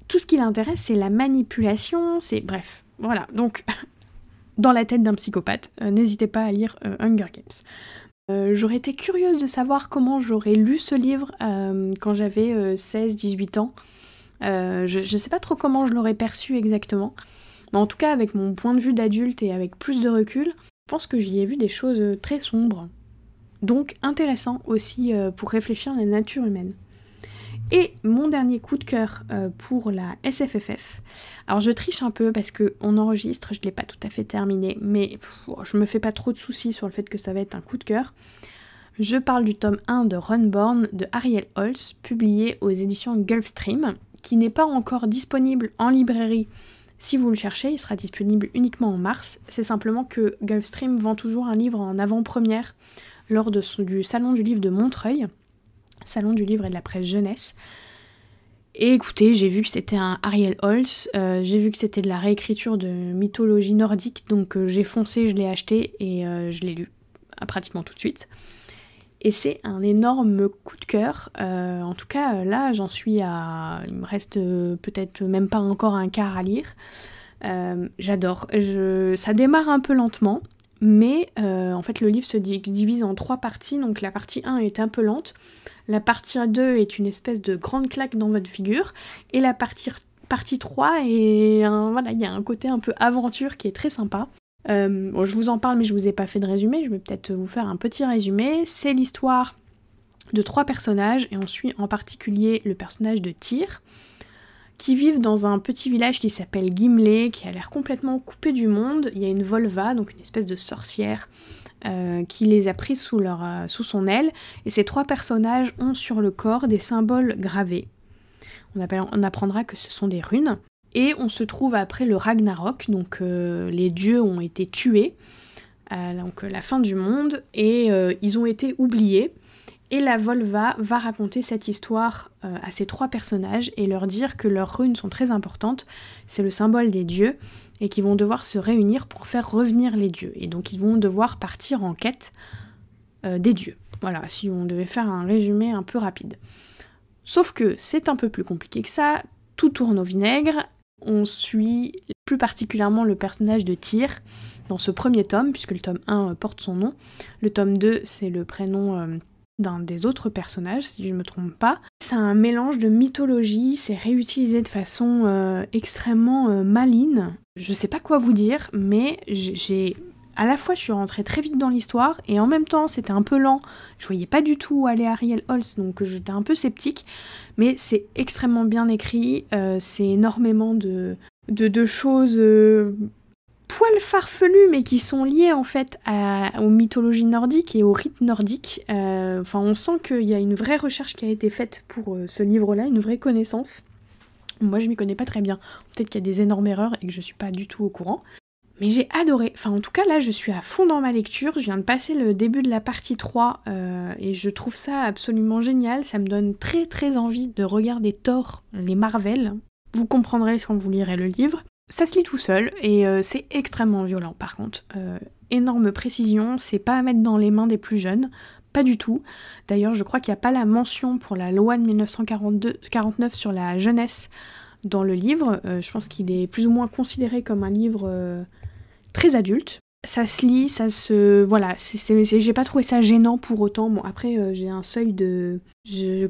Tout ce qui l'intéresse c'est la manipulation, c'est... Bref, voilà, donc dans la tête d'un psychopathe, euh, n'hésitez pas à lire Hunger Games. Euh, j'aurais été curieuse de savoir comment j'aurais lu ce livre euh, quand j'avais 16-18 euh, ans. je ne sais pas trop comment je l'aurais perçu exactement. Mais en tout cas, avec mon point de vue d'adulte et avec plus de recul, je pense que j'y ai vu des choses très sombres. Donc intéressant aussi pour réfléchir à la nature humaine. Et mon dernier coup de cœur euh, pour la SFFF. Alors je triche un peu parce que on enregistre, je ne l'ai pas tout à fait terminé, mais je me fais pas trop de soucis sur le fait que ça va être un coup de cœur. Je parle du tome 1 de Runborn de Ariel Holz, publié aux éditions Gulfstream, qui n'est pas encore disponible en librairie. Si vous le cherchez, il sera disponible uniquement en mars. C'est simplement que Gulfstream vend toujours un livre en avant-première lors du Salon du livre de Montreuil, Salon du livre et de la presse jeunesse. Et écoutez, j'ai vu que c'était un Ariel Holz, euh, j'ai vu que c'était de la réécriture de mythologie nordique, donc euh, j'ai foncé, je l'ai acheté et euh, je l'ai lu pratiquement tout de suite. Et c'est un énorme coup de cœur. en tout cas, là, j'en suis à. Il me reste peut-être même pas encore un quart à lire. J'adore. Ça démarre un peu lentement, mais en fait, le livre se divise en trois parties. Donc, la partie 1 est un peu lente. La partie 2 est une espèce de grande claque dans votre figure. Et la partie, partie 3 est il y a un côté un peu aventure qui est très sympa. Euh, je vous en parle mais je vous ai pas fait de résumé, je vais peut-être vous faire un petit résumé. C'est l'histoire de trois personnages et on suit en particulier le personnage de Tyr qui vivent dans un petit village qui s'appelle Gimle, qui a l'air complètement coupé du monde. Il y a une Volva, donc une espèce de sorcière, euh, qui les a pris euh, sous son aile. Et ces trois personnages ont sur le corps des symboles gravés. On, on apprendra que ce sont des runes. Et on se trouve après le Ragnarok, donc euh, les dieux ont été tués, donc la fin du monde, et ils ont été oubliés. Et la Volva va raconter cette histoire à ces trois personnages et leur dire que leurs runes sont très importantes, c'est le symbole des dieux, et qui vont devoir se réunir pour faire revenir les dieux. Et donc ils vont devoir partir en quête euh, des dieux. Voilà, si on devait faire un résumé un peu rapide. Sauf que c'est un peu plus compliqué que ça, tout tourne au vinaigre, on suit plus particulièrement le personnage de Tyr dans ce premier tome, puisque le tome 1 porte son nom. Le tome 2, c'est le prénom euh, d'un des autres personnages, si je ne me trompe pas. C'est un mélange de mythologie, c'est réutilisé de façon euh, extrêmement euh, maligne. Je sais pas quoi vous dire, mais j'ai. À la fois, je suis rentrée très vite dans l'histoire, et en même temps, c'était un peu lent. Je voyais pas du tout où aller Ariel Holz, donc j'étais un peu sceptique. Mais c'est extrêmement bien écrit, euh, c'est énormément de, de choses poils farfelus, mais qui sont liés en fait aux mythologies nordiques et aux rites nordiques. Euh, enfin, on sent qu'il y a une vraie recherche qui a été faite pour euh, ce livre-là, une vraie connaissance. Moi, je m'y connais pas très bien. Peut-être qu'il y a des énormes erreurs et que je suis pas du tout au courant. Mais j'ai adoré. Enfin, en tout cas, là, je suis à fond dans ma lecture. Je viens de passer le début de la partie 3 euh, et je trouve ça absolument génial. Ça me donne très très envie de regarder Thor, les Marvel. Vous comprendrez quand vous lirez le livre. Ça se lit tout seul et euh, c'est extrêmement violent par contre. Euh, énorme précision, c'est pas à mettre dans les mains des plus jeunes, pas du tout. D'ailleurs, je crois qu'il n'y a pas la mention pour la loi de 1949 sur la jeunesse dans le livre. Euh, je pense qu'il est plus ou moins considéré comme un livre très adulte ça se lit, ça se. Voilà, j'ai pas trouvé ça gênant pour autant. Bon, après, euh, j'ai un seuil de.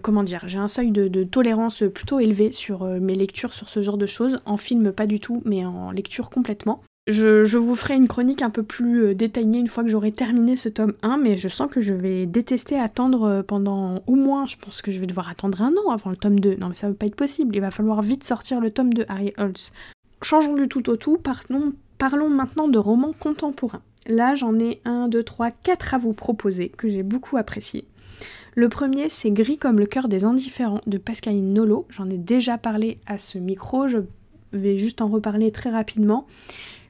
comment dire J'ai un seuil de, tolérance plutôt élevé sur euh, mes lectures sur ce genre de choses. En film, pas du tout, mais en lecture complètement. Je, vous ferai une chronique un peu plus euh, détaillée une fois que j'aurai terminé ce tome 1, mais je sens que je vais détester attendre pendant au moins, je pense que je vais devoir attendre un an avant le tome 2. Non, mais ça va pas être possible. Il va falloir vite sortir le tome de Harry Holtz. Changeons du tout au tout, partons Parlons maintenant de romans contemporains. Là, j'en ai un, deux, trois, quatre à vous proposer que j'ai beaucoup apprécié. Le premier, c'est Gris comme le cœur des indifférents de Pascaline Nolo. J'en ai déjà parlé à ce micro, je vais juste en reparler très rapidement.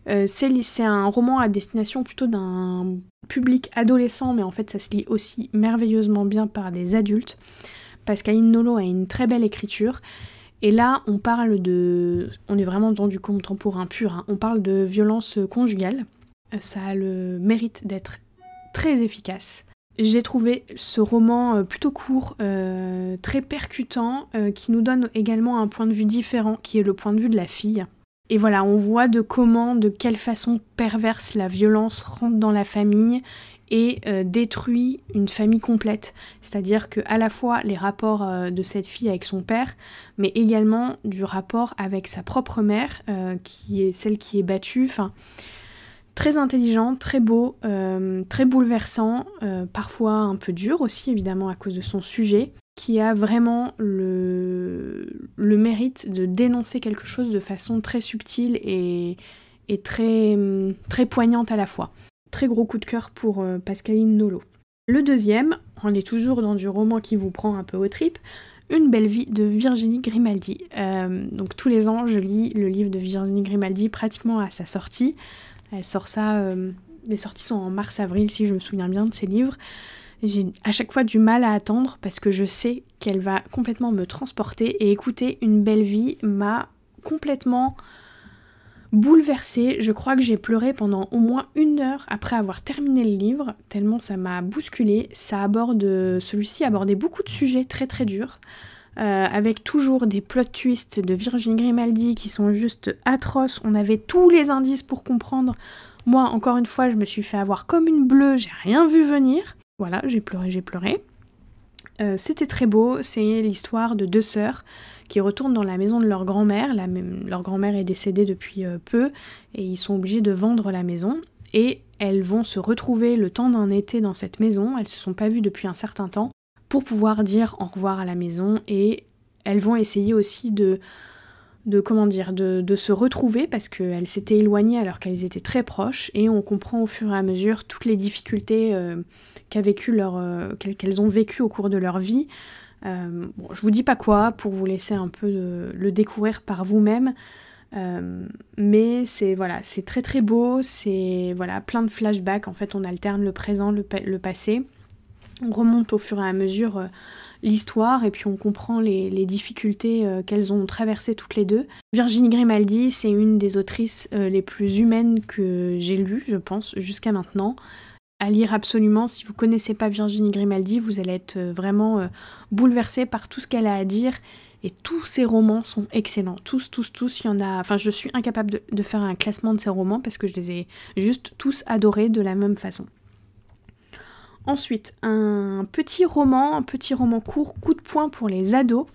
Euh, c'est un roman à destination plutôt d'un public adolescent, mais en fait ça se lit aussi merveilleusement bien par des adultes. Pascaline Nolo a une très belle écriture et là, on parle de... On est vraiment dans du contemporain pur. Hein. On parle de violence conjugale. Euh, ça a le mérite d'être très efficace. J'ai trouvé ce roman euh, plutôt court, euh, très percutant, qui nous donne également un point de vue différent, qui est le point de vue de la fille. Et voilà, on voit de comment, de quelle façon perverse la violence rentre dans la famille et euh, détruit une famille complète. C'est-à-dire que à la fois les rapports euh, de cette fille avec son père, mais également du rapport avec sa propre mère, euh, qui est celle qui est battue. Enfin, très intelligent, très beau, très bouleversant, parfois un peu dur aussi évidemment à cause de son sujet. qui a vraiment le, mérite de dénoncer quelque chose de façon très subtile et, et très, très poignante à la fois. Très gros coup de cœur pour euh, Pascaline Nolo. Le deuxième, on est toujours dans du roman qui vous prend un peu aux tripes, Une belle vie de Virginie Grimaldi. Euh, donc tous les ans, je lis le livre de Virginie Grimaldi pratiquement à sa sortie. Elle sort ça, euh, les sorties sont en mars-avril si je me souviens bien de ses livres. J'ai à chaque fois du mal à attendre parce que je sais qu'elle va complètement me transporter et écouter Une belle vie m'a complètement bouleversée. Je crois que j'ai pleuré pendant au moins une heure après avoir terminé le livre, tellement ça m'a bousculé. Ça aborde, celui-ci abordait beaucoup de sujets très très durs. Euh, avec toujours des plot twists de Virginie Grimaldi qui sont juste atroces. On avait tous les indices pour comprendre. Moi, encore une fois, je me suis fait avoir comme une bleue, j'ai rien vu venir. Voilà, j'ai pleuré, j'ai pleuré. Euh, c'était très beau, c'est l'histoire de deux sœurs qui retournent dans la maison de leur grand-mère. Leur grand-mère est décédée depuis euh, peu et ils sont obligés de vendre la maison. Et elles vont se retrouver le temps d'un été dans cette maison. Elles se sont pas vues depuis un certain temps pour pouvoir dire au revoir à la maison et elles vont essayer aussi de de se retrouver parce qu'elles s'étaient éloignées alors qu'elles étaient très proches et on comprend au fur et à mesure toutes les difficultés euh, euh, qu'elles ont vécues au cours de leur vie euh, je vous dis pas quoi pour vous laisser un peu le découvrir par vous-même. Euh, mais c'est voilà, c'est très très beau, c'est voilà plein de flashbacks. En fait, on alterne le présent, le, passé. On remonte au fur et à mesure euh, l'histoire et puis on comprend les, difficultés qu'elles ont traversées toutes les deux. Virginie Grimaldi, c'est une des autrices les plus humaines que j'ai lues, je pense, jusqu'à maintenant à lire absolument. Si vous connaissez pas Virginie Grimaldi, vous allez être euh, vraiment euh, bouleversé par tout ce qu'elle a à dire. Et tous ses romans sont excellents. Tous, tous, tous. Il y en a. Enfin, je suis incapable de, faire un classement de ses romans parce que je les ai juste tous adorés de la même façon. Ensuite, un petit roman, un petit roman court, coup de poing pour les ados.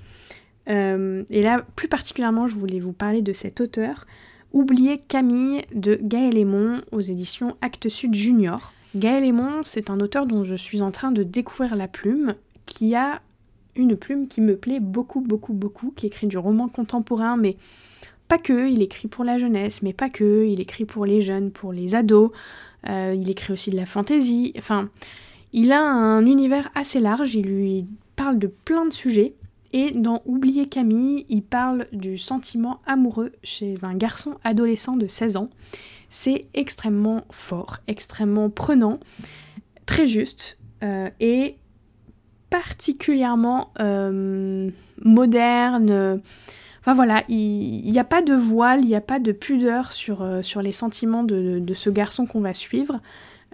Euh, et là, plus particulièrement, je voulais vous parler de cet auteur. Oubliez Camille de Gaël Aymon aux éditions Actes Sud Junior. Gaël Aymon, c'est un auteur dont je suis en train de découvrir la plume, qui a une plume qui me plaît beaucoup, beaucoup, beaucoup, qui écrit du roman contemporain, mais pas que, il écrit pour la jeunesse, mais pas que, il écrit pour les jeunes, pour les ados, euh, il écrit aussi de la fantaisie, enfin, il a un univers assez large, il lui parle de plein de sujets, et dans Oublier Camille, il parle du sentiment amoureux chez un garçon adolescent de 16 ans. C'est extrêmement fort, extrêmement prenant, très juste euh, et particulièrement euh, moderne. Enfin voilà, il n'y a pas de voile, il n'y a pas de pudeur sur, euh, les sentiments de, ce garçon qu'on va suivre.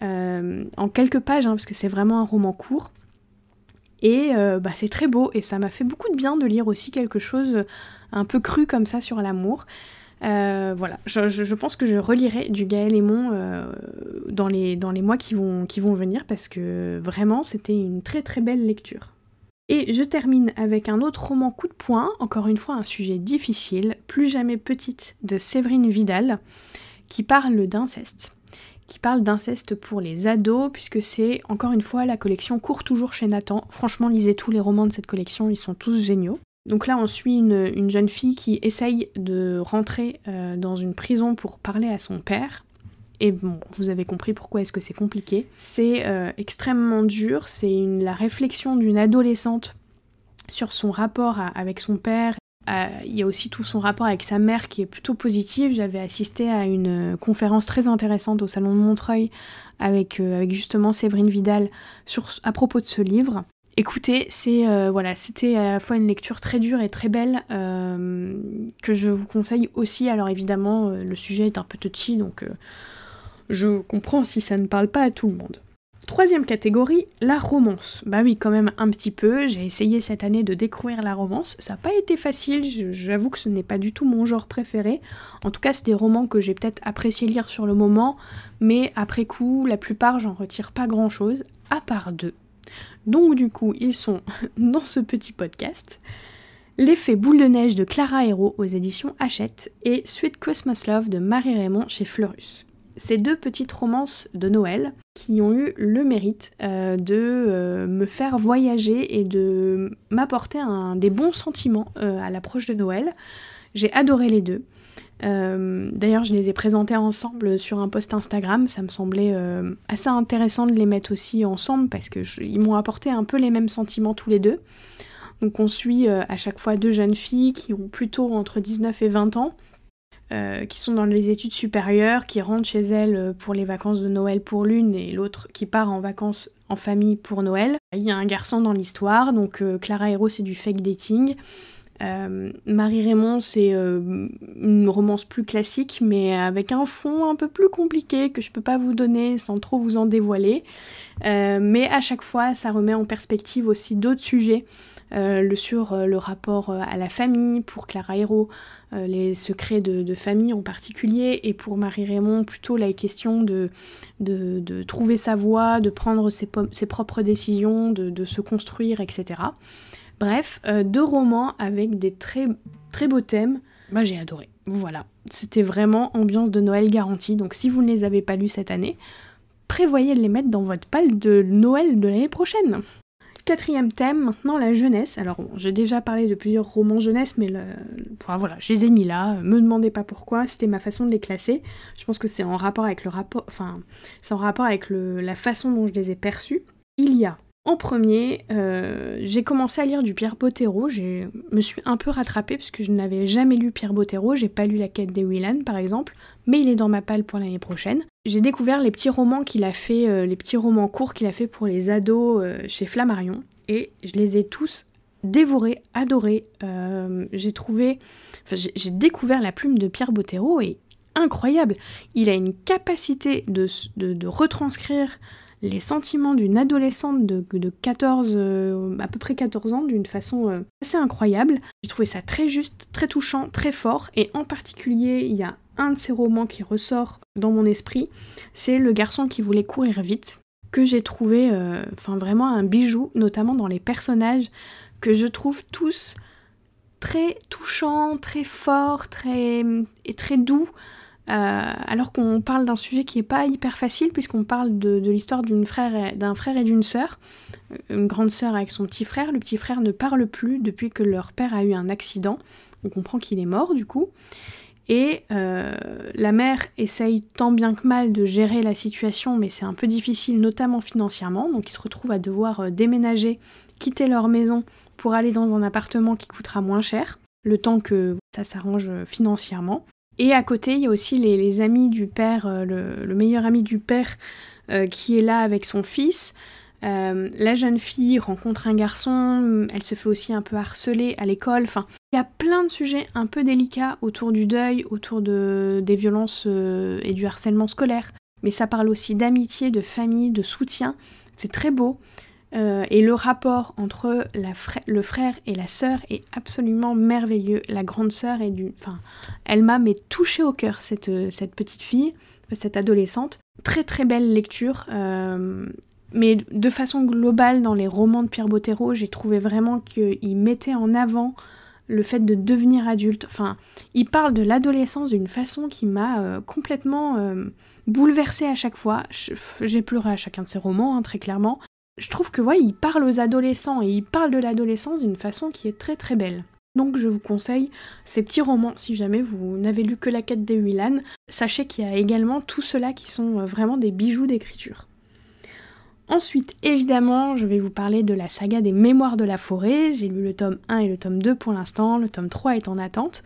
en quelques pages, hein, parce que c'est vraiment un roman court. Et bah, c'est très beau et ça m'a fait beaucoup de bien de lire aussi quelque chose un peu cru comme ça sur l'amour. Euh, voilà, je, pense que je relirai du Gaël Aymon euh, dans, les, mois qui vont, qui vont venir parce que vraiment c'était une très très belle lecture. Et je termine avec un autre roman coup de poing, encore une fois un sujet difficile, Plus jamais petite de Séverine Vidal, qui parle d'inceste. Qui parle d'inceste pour les ados, puisque c'est encore une fois la collection court toujours chez Nathan. Franchement, lisez tous les romans de cette collection, ils sont tous géniaux. Donc là, on suit une, jeune fille qui essaye de rentrer euh, dans une prison pour parler à son père. Et bon, vous avez compris pourquoi est-ce que c'est compliqué. C'est euh, extrêmement dur, c'est la réflexion d'une adolescente sur son rapport avec son père. Euh, il y a aussi tout son rapport avec sa mère qui est plutôt positif. J'avais assisté à une conférence très intéressante au Salon de Montreuil avec, avec justement Séverine Vidal sur, à propos de ce livre. Écoutez, c'est euh, voilà, c'était à la fois une lecture très dure et très belle euh, que je vous conseille aussi. Alors évidemment, euh, le sujet est un peu touchy, donc je comprends si ça ne parle pas à tout le monde. Troisième catégorie, la romance. Bah oui, quand même un petit peu. J'ai essayé cette année de découvrir la romance. Ça n'a pas été facile. J'avoue que ce n'est pas du tout mon genre préféré. En tout cas, c'est des romans que j'ai peut-être apprécié lire sur le moment, mais après coup, la plupart, j'en retire pas grand-chose, à part deux. Donc du coup, ils sont dans ce petit podcast. L'effet boule de neige de Clara Hero aux éditions Hachette et Sweet Christmas Love de Marie Raymond chez Fleurus. ces deux petites romances de Noël qui ont eu le mérite euh, de euh, me faire voyager et de m'apporter des bons sentiments euh, à l'approche de Noël. J'ai adoré les deux. D'ailleurs, je les ai présentés ensemble sur un post Instagram. Ça me semblait assez intéressant de les mettre aussi ensemble parce qu'ils m'ont apporté un peu les mêmes sentiments tous les deux. Donc, on suit à chaque fois deux jeunes filles qui ont plutôt entre 19 et 20 ans euh, qui sont dans les études supérieures, qui rentrent chez elles euh, pour les vacances de Noël pour l'une et l'autre qui part en vacances en famille pour Noël. Il y a un garçon dans l'histoire, donc euh, Clara Hero c'est du fake dating. Marie Raymond c'est une romance plus classique mais avec un fond un peu plus compliqué que je peux pas vous donner sans trop vous en dévoiler. mais à chaque fois ça remet en perspective aussi d'autres sujets sur le rapport à la famille pour Clara Hero, euh, les secrets de, famille en particulier, et pour Marie-Raymond, plutôt la question de, trouver sa voie, de prendre ses, propres décisions, de, se construire, etc. Bref, euh, deux romans avec des très, très beaux thèmes. Moi j'ai adoré. Voilà, c'était vraiment ambiance de Noël garantie. Donc si vous ne les avez pas lus cette année, prévoyez de les mettre dans votre palle de Noël de l'année prochaine. Quatrième thème, maintenant la jeunesse. Alors j'ai déjà parlé de plusieurs romans jeunesse, mais le, voilà, je les ai mis là. Me demandez pas pourquoi, c'était ma façon de les classer. Je pense que c'est en rapport avec le rapport, enfin, c'est en rapport avec la façon dont je les ai perçus. Il y a en premier, euh, j'ai commencé à lire du Pierre Bottero. Je me suis un peu rattrapée parce que je n'avais jamais lu Pierre Bottero. J'ai pas lu La quête des Willan par exemple, mais il est dans ma palle pour l'année prochaine. J'ai découvert les petits romans qu'il a fait, euh, les petits romans courts qu'il a fait pour les ados euh, chez Flammarion, et je les ai tous dévorés, adorés. j'ai trouvé, j'ai découvert la plume de Pierre Bottero et incroyable. Il a une capacité de, de retranscrire les sentiments d'une adolescente de, 14, euh, à peu près 14 ans d'une façon euh, assez incroyable. J'ai trouvé ça très juste, très touchant, très fort, et en particulier, il y a un de ces romans qui ressort dans mon esprit, c'est Le garçon qui voulait courir vite, que j'ai trouvé euh, vraiment un bijou, notamment dans les personnages que je trouve tous très touchants, très forts, très et très doux. Euh, alors qu'on parle d'un sujet qui n'est pas hyper facile puisqu'on parle de, l'histoire d'un frère, frère et d'une sœur, euh, une grande sœur avec son petit frère. Le petit frère ne parle plus depuis que leur père a eu un accident. On comprend qu'il est mort du coup. Et euh, la mère essaye tant bien que mal de gérer la situation, mais c'est un peu difficile, notamment financièrement. Donc ils se retrouvent à devoir déménager, quitter leur maison pour aller dans un appartement qui coûtera moins cher, le temps que ça s'arrange financièrement. Et à côté, il y a aussi les, amis du père, euh, le, meilleur ami du père euh, qui est là avec son fils. Euh, la jeune fille rencontre un garçon, elle se fait aussi un peu harceler à l'école. Enfin, il y a plein de sujets un peu délicats autour du deuil, autour de, des violences et du harcèlement scolaire. Mais ça parle aussi d'amitié, de famille, de soutien. C'est très beau. Euh, et le rapport entre le frère et la sœur est absolument merveilleux. La grande sœur est du... Enfin, elle m'a mais touché au cœur, cette, cette petite fille, cette adolescente. Très très belle lecture. Euh, mais de façon globale, dans les romans de Pierre Bottero, j'ai trouvé vraiment qu'il mettait en avant le fait de devenir adulte. Enfin, il parle de l'adolescence d'une façon qui m'a euh, complètement bouleversée à chaque fois. J'ai pleuré à chacun de ses romans, hein, très clairement je trouve que ouais, il parle aux adolescents et il parle de l'adolescence d'une façon qui est très très belle. Donc je vous conseille ces petits romans si jamais vous n'avez lu que la quête des Willan. Sachez qu'il y a également tout cela qui sont euh, vraiment des bijoux d'écriture. Ensuite, évidemment, je vais vous parler de la saga des Mémoires de la forêt. J'ai lu le tome 1 et le tome 2 pour l'instant, le tome 3 est en attente.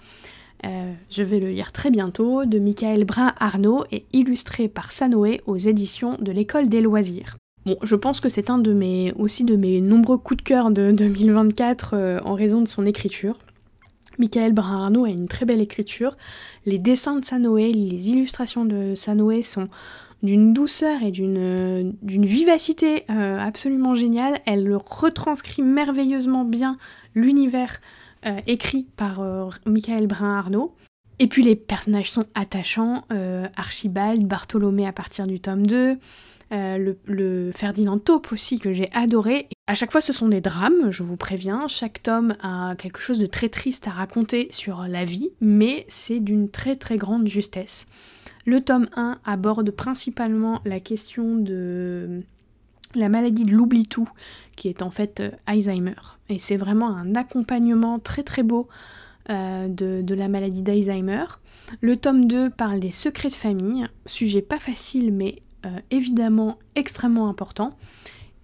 Euh, je vais le lire très bientôt, de Michael Brun Arnaud et illustré par Sanoé aux éditions de l'École des loisirs. Bon, je pense que c'est un de mes aussi de mes nombreux coups de cœur de 2024 euh, en raison de son écriture. Michael Brun-Arnaud a une très belle écriture. Les dessins de Sanoé, les illustrations de Sanoé sont d'une douceur et d'une euh, vivacité euh, absolument géniale. Elle retranscrit merveilleusement bien l'univers écrit par Michael Brun-Arnaud. Et puis les personnages sont attachants. Archibald, Bartholomé à partir du tome 2, euh, le, Ferdinand Taupe aussi que j'ai adoré. À chaque fois ce sont des drames, je vous préviens, chaque tome a quelque chose de très triste à raconter sur la vie, mais c'est d'une très très grande justesse. Le tome 1 aborde principalement la question de la maladie de l'oubli-tout, qui est en fait euh, Alzheimer. Et c'est vraiment un accompagnement très très beau euh, de, la maladie d'Alzheimer. Le tome 2 parle des secrets de famille, sujet pas facile mais évidemment extrêmement important.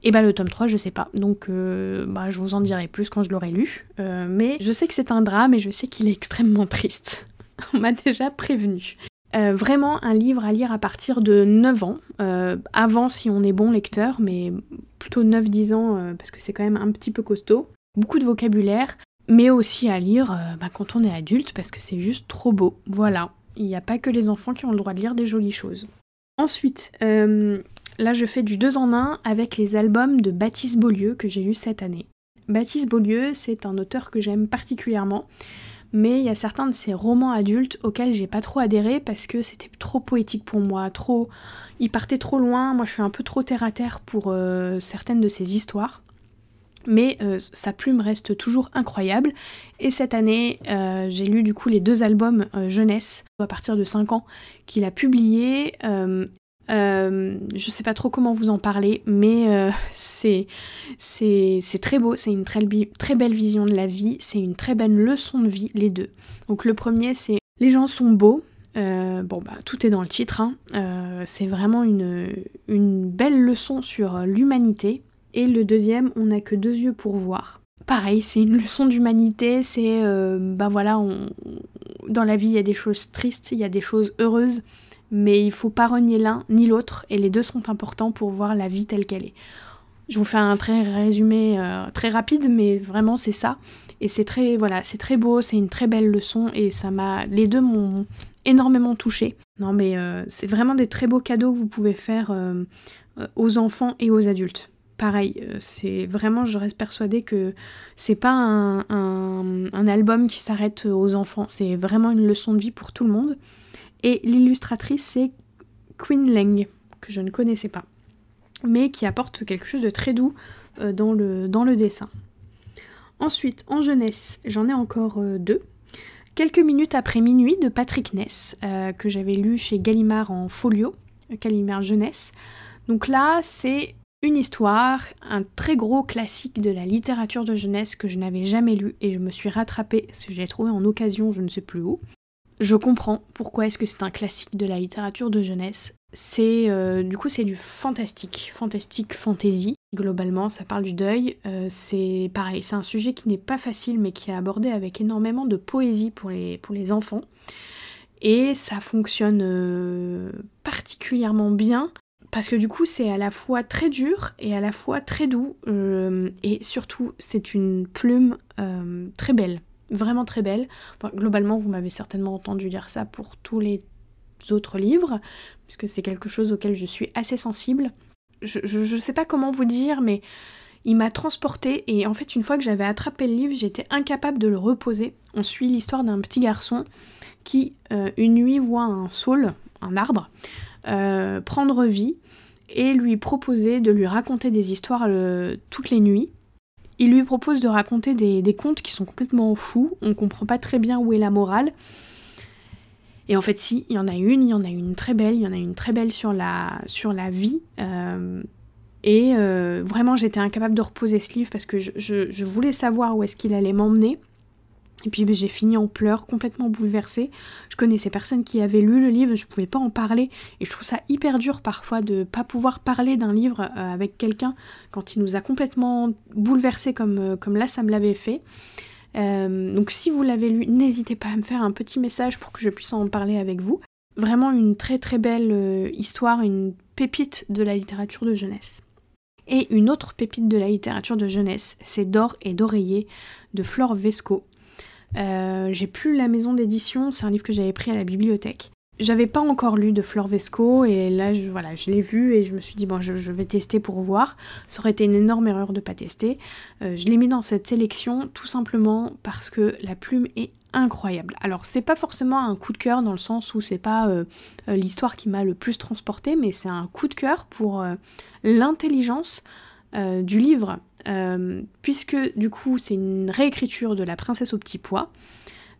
Et bah le tome 3, je sais pas. Donc bah, je vous en dirai plus quand je l'aurai lu. mais je sais que c'est un drame et je sais qu'il est extrêmement triste. On m'a déjà prévenu. Euh, vraiment un livre à lire à partir de 9 ans, euh, avant si on est bon lecteur, mais plutôt 9-10 ans euh, parce que c'est quand même un petit peu costaud. Beaucoup de vocabulaire, mais aussi à lire bah, quand on est adulte parce que c'est juste trop beau. Voilà, il n'y a pas que les enfants qui ont le droit de lire des jolies choses. Ensuite, là je fais du 2 en 1 avec les albums de Baptiste Beaulieu que j'ai lu cette année. Baptiste Beaulieu, c'est un auteur que j'aime particulièrement mais il y a certains de ces romans adultes auxquels j'ai pas trop adhéré parce que c'était trop poétique pour moi, trop. Ils partaient trop loin, moi je suis un peu trop terre à terre pour euh, certaines de ces histoires. Mais euh, sa plume reste toujours incroyable. Et cette année, euh, j'ai lu du coup les deux albums jeunesse à partir de 5 ans qu'il a publiés. Euh, je sais pas trop comment vous en parler, mais euh, c'est très beau, c'est une très, belle vision de la vie, c'est une très belle leçon de vie, les deux. Donc le premier, c'est les gens sont beaux. Euh, bon bah tout est dans le titre, hein. c'est vraiment une belle leçon sur l'humanité. Et le deuxième, on n'a que deux yeux pour voir. Pareil, c'est une leçon d'humanité, c'est bah voilà, on, dans la vie il y a des choses tristes, il y a des choses heureuses, mais il faut pas renier l'un ni l'autre, et les deux sont importants pour voir la vie telle qu'elle est. Je vous fais un très résumé euh, très rapide, mais vraiment c'est ça. Et c'est très voilà, c'est très beau, c'est une très belle leçon, et ça m'a, les deux m'ont énormément touché. Non mais euh, c'est vraiment des très beaux cadeaux que vous pouvez faire euh, aux enfants et aux adultes. Pareil, c'est vraiment, je reste persuadée que c'est pas un, album qui s'arrête aux enfants, c'est vraiment une leçon de vie pour tout le monde. Et l'illustratrice, c'est Queen Leng, que je ne connaissais pas, mais qui apporte quelque chose de très doux euh, dans, le, dans le dessin. Ensuite, en jeunesse, j'en ai encore euh, deux. Quelques minutes après minuit de Patrick Ness, euh, que j'avais lu chez Gallimard en folio, Gallimard Jeunesse. Donc là, c'est une histoire, un très gros classique de la littérature de jeunesse que je n'avais jamais lu et je me suis rattrapée, parce que je l'ai trouvé en occasion, je ne sais plus où. Je comprends pourquoi est-ce que c'est un classique de la littérature de jeunesse. C'est euh, du coup c'est du fantastique, fantastique fantasy. Globalement, ça parle du deuil. Euh, c'est pareil, c'est un sujet qui n'est pas facile mais qui est abordé avec énormément de poésie pour les, enfants. Et ça fonctionne euh, particulièrement bien parce que du coup c'est à la fois très dur et à la fois très doux et surtout c'est une plume très belle vraiment très belle. globalement, vous m'avez certainement entendu dire ça pour tous les autres livres, puisque c'est quelque chose auquel je suis assez sensible. Je ne sais pas comment vous dire, mais il m'a transporté et en fait, une fois que j'avais attrapé le livre, j'étais incapable de le reposer. On suit l'histoire d'un petit garçon qui, euh, une nuit, voit un saule, un arbre, euh, prendre vie et lui proposer de lui raconter des histoires euh, toutes les nuits il lui propose de raconter des, contes qui sont complètement fous, on comprend pas très bien où est la morale. Et en fait, si, il y en a une, il y en a une très belle, il y en a une très belle sur la, sur la vie. Euh, et euh, vraiment, j'étais incapable de reposer ce livre parce que je voulais savoir où est-ce qu'il allait m'emmener. Et puis ben, j'ai fini en pleurs, complètement bouleversée. Je connaissais personne qui avait lu le livre, je pouvais pas en parler. Et je trouve ça hyper dur parfois de pas pouvoir parler d'un livre euh, avec quelqu'un quand il nous a complètement bouleversés comme, euh, comme là ça me l'avait fait. Euh, donc si vous l'avez lu, n'hésitez pas à me faire un petit message pour que je puisse en parler avec vous. Vraiment une très très belle histoire, une pépite de la littérature de jeunesse. Et une autre pépite de la littérature de jeunesse, c'est D'or et d'oreiller de Flore Vesco. Euh, j'ai plus la maison d'édition, c'est un livre que j'avais pris à la bibliothèque. J'avais pas encore lu de Flore Vesco et là je, voilà, je l'ai vu et je me suis dit bon je, vais tester pour voir. Ça aurait été une énorme erreur de pas tester. Euh, je l'ai mis dans cette sélection tout simplement parce que la plume est incroyable. Alors c'est pas forcément un coup de cœur dans le sens où c'est pas euh, l'histoire qui m'a le plus transporté, mais c'est un coup de cœur pour l'intelligence du livre euh, puisque du coup c'est une réécriture de La princesse au petit pois,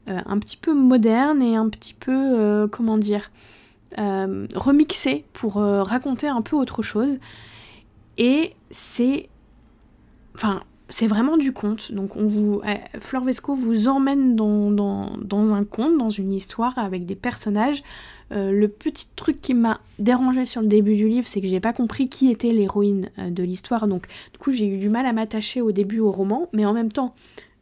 euh, un petit peu moderne et un petit peu, euh, comment dire, remixé pour raconter un peu autre chose. Et c'est... Enfin, c'est vraiment du conte. Donc on vous, Fleur Vesco vous emmène dans, dans, un conte, dans une histoire avec des personnages. Euh, le petit truc qui m'a dérangé sur le début du livre, c'est que j'ai pas compris qui était l'héroïne euh, de l'histoire. Donc du coup j'ai eu du mal à m'attacher au début au roman, mais en même temps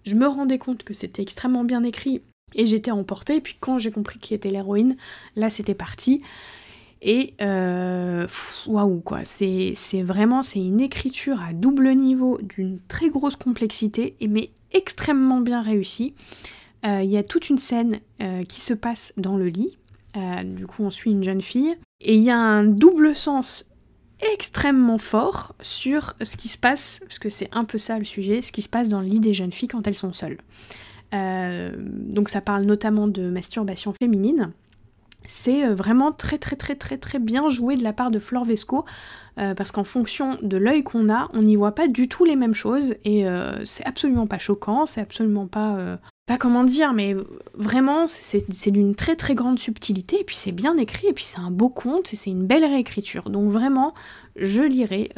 je me rendais compte que c'était extrêmement bien écrit et j'étais emportée. Et puis quand j'ai compris qui était l'héroïne, là c'était parti. Et euh, waouh quoi, c'est vraiment c'est une écriture à double niveau d'une très grosse complexité, et mais extrêmement bien réussie. Il y a toute une scène qui se passe dans le lit. Du coup, on suit une jeune fille. Et il y a un double sens extrêmement fort sur ce qui se passe, parce que c'est un peu ça le sujet, ce qui se passe dans le lit des jeunes filles quand elles sont seules. donc ça parle notamment de masturbation féminine. C'est euh, vraiment très très très très très bien joué de la part de Flor Vesco euh, parce qu'en fonction de l'œil qu'on a, on n'y voit pas du tout les mêmes choses et euh, c'est absolument pas choquant, c'est absolument pas pas comment dire, mais vraiment c'est d'une très très grande subtilité et puis c'est bien écrit et puis c'est un beau conte et c'est une belle réécriture. Donc vraiment, je lirai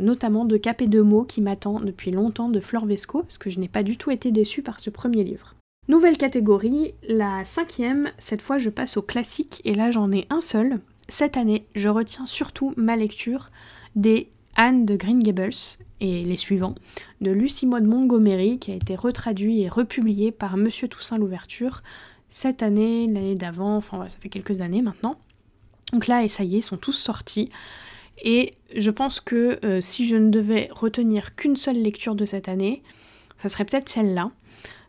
notamment de Cap et de mots qui m'attend depuis longtemps de Flor Vesco parce que je n'ai pas du tout été déçue par ce premier livre. Nouvelle catégorie, la cinquième, cette fois je passe au classique et là j'en ai un seul. Cette année, je retiens surtout ma lecture des Anne de Green Gables et les suivants, de Lucie Maud Montgomery qui a été retraduit et republié par Monsieur Toussaint Louverture cette année, l'année d'avant, enfin ça fait quelques années maintenant. Donc là, et ça y est, ils sont tous sortis. Et je pense que euh, si je ne devais retenir qu'une seule lecture de cette année, ça serait peut-être celle-là.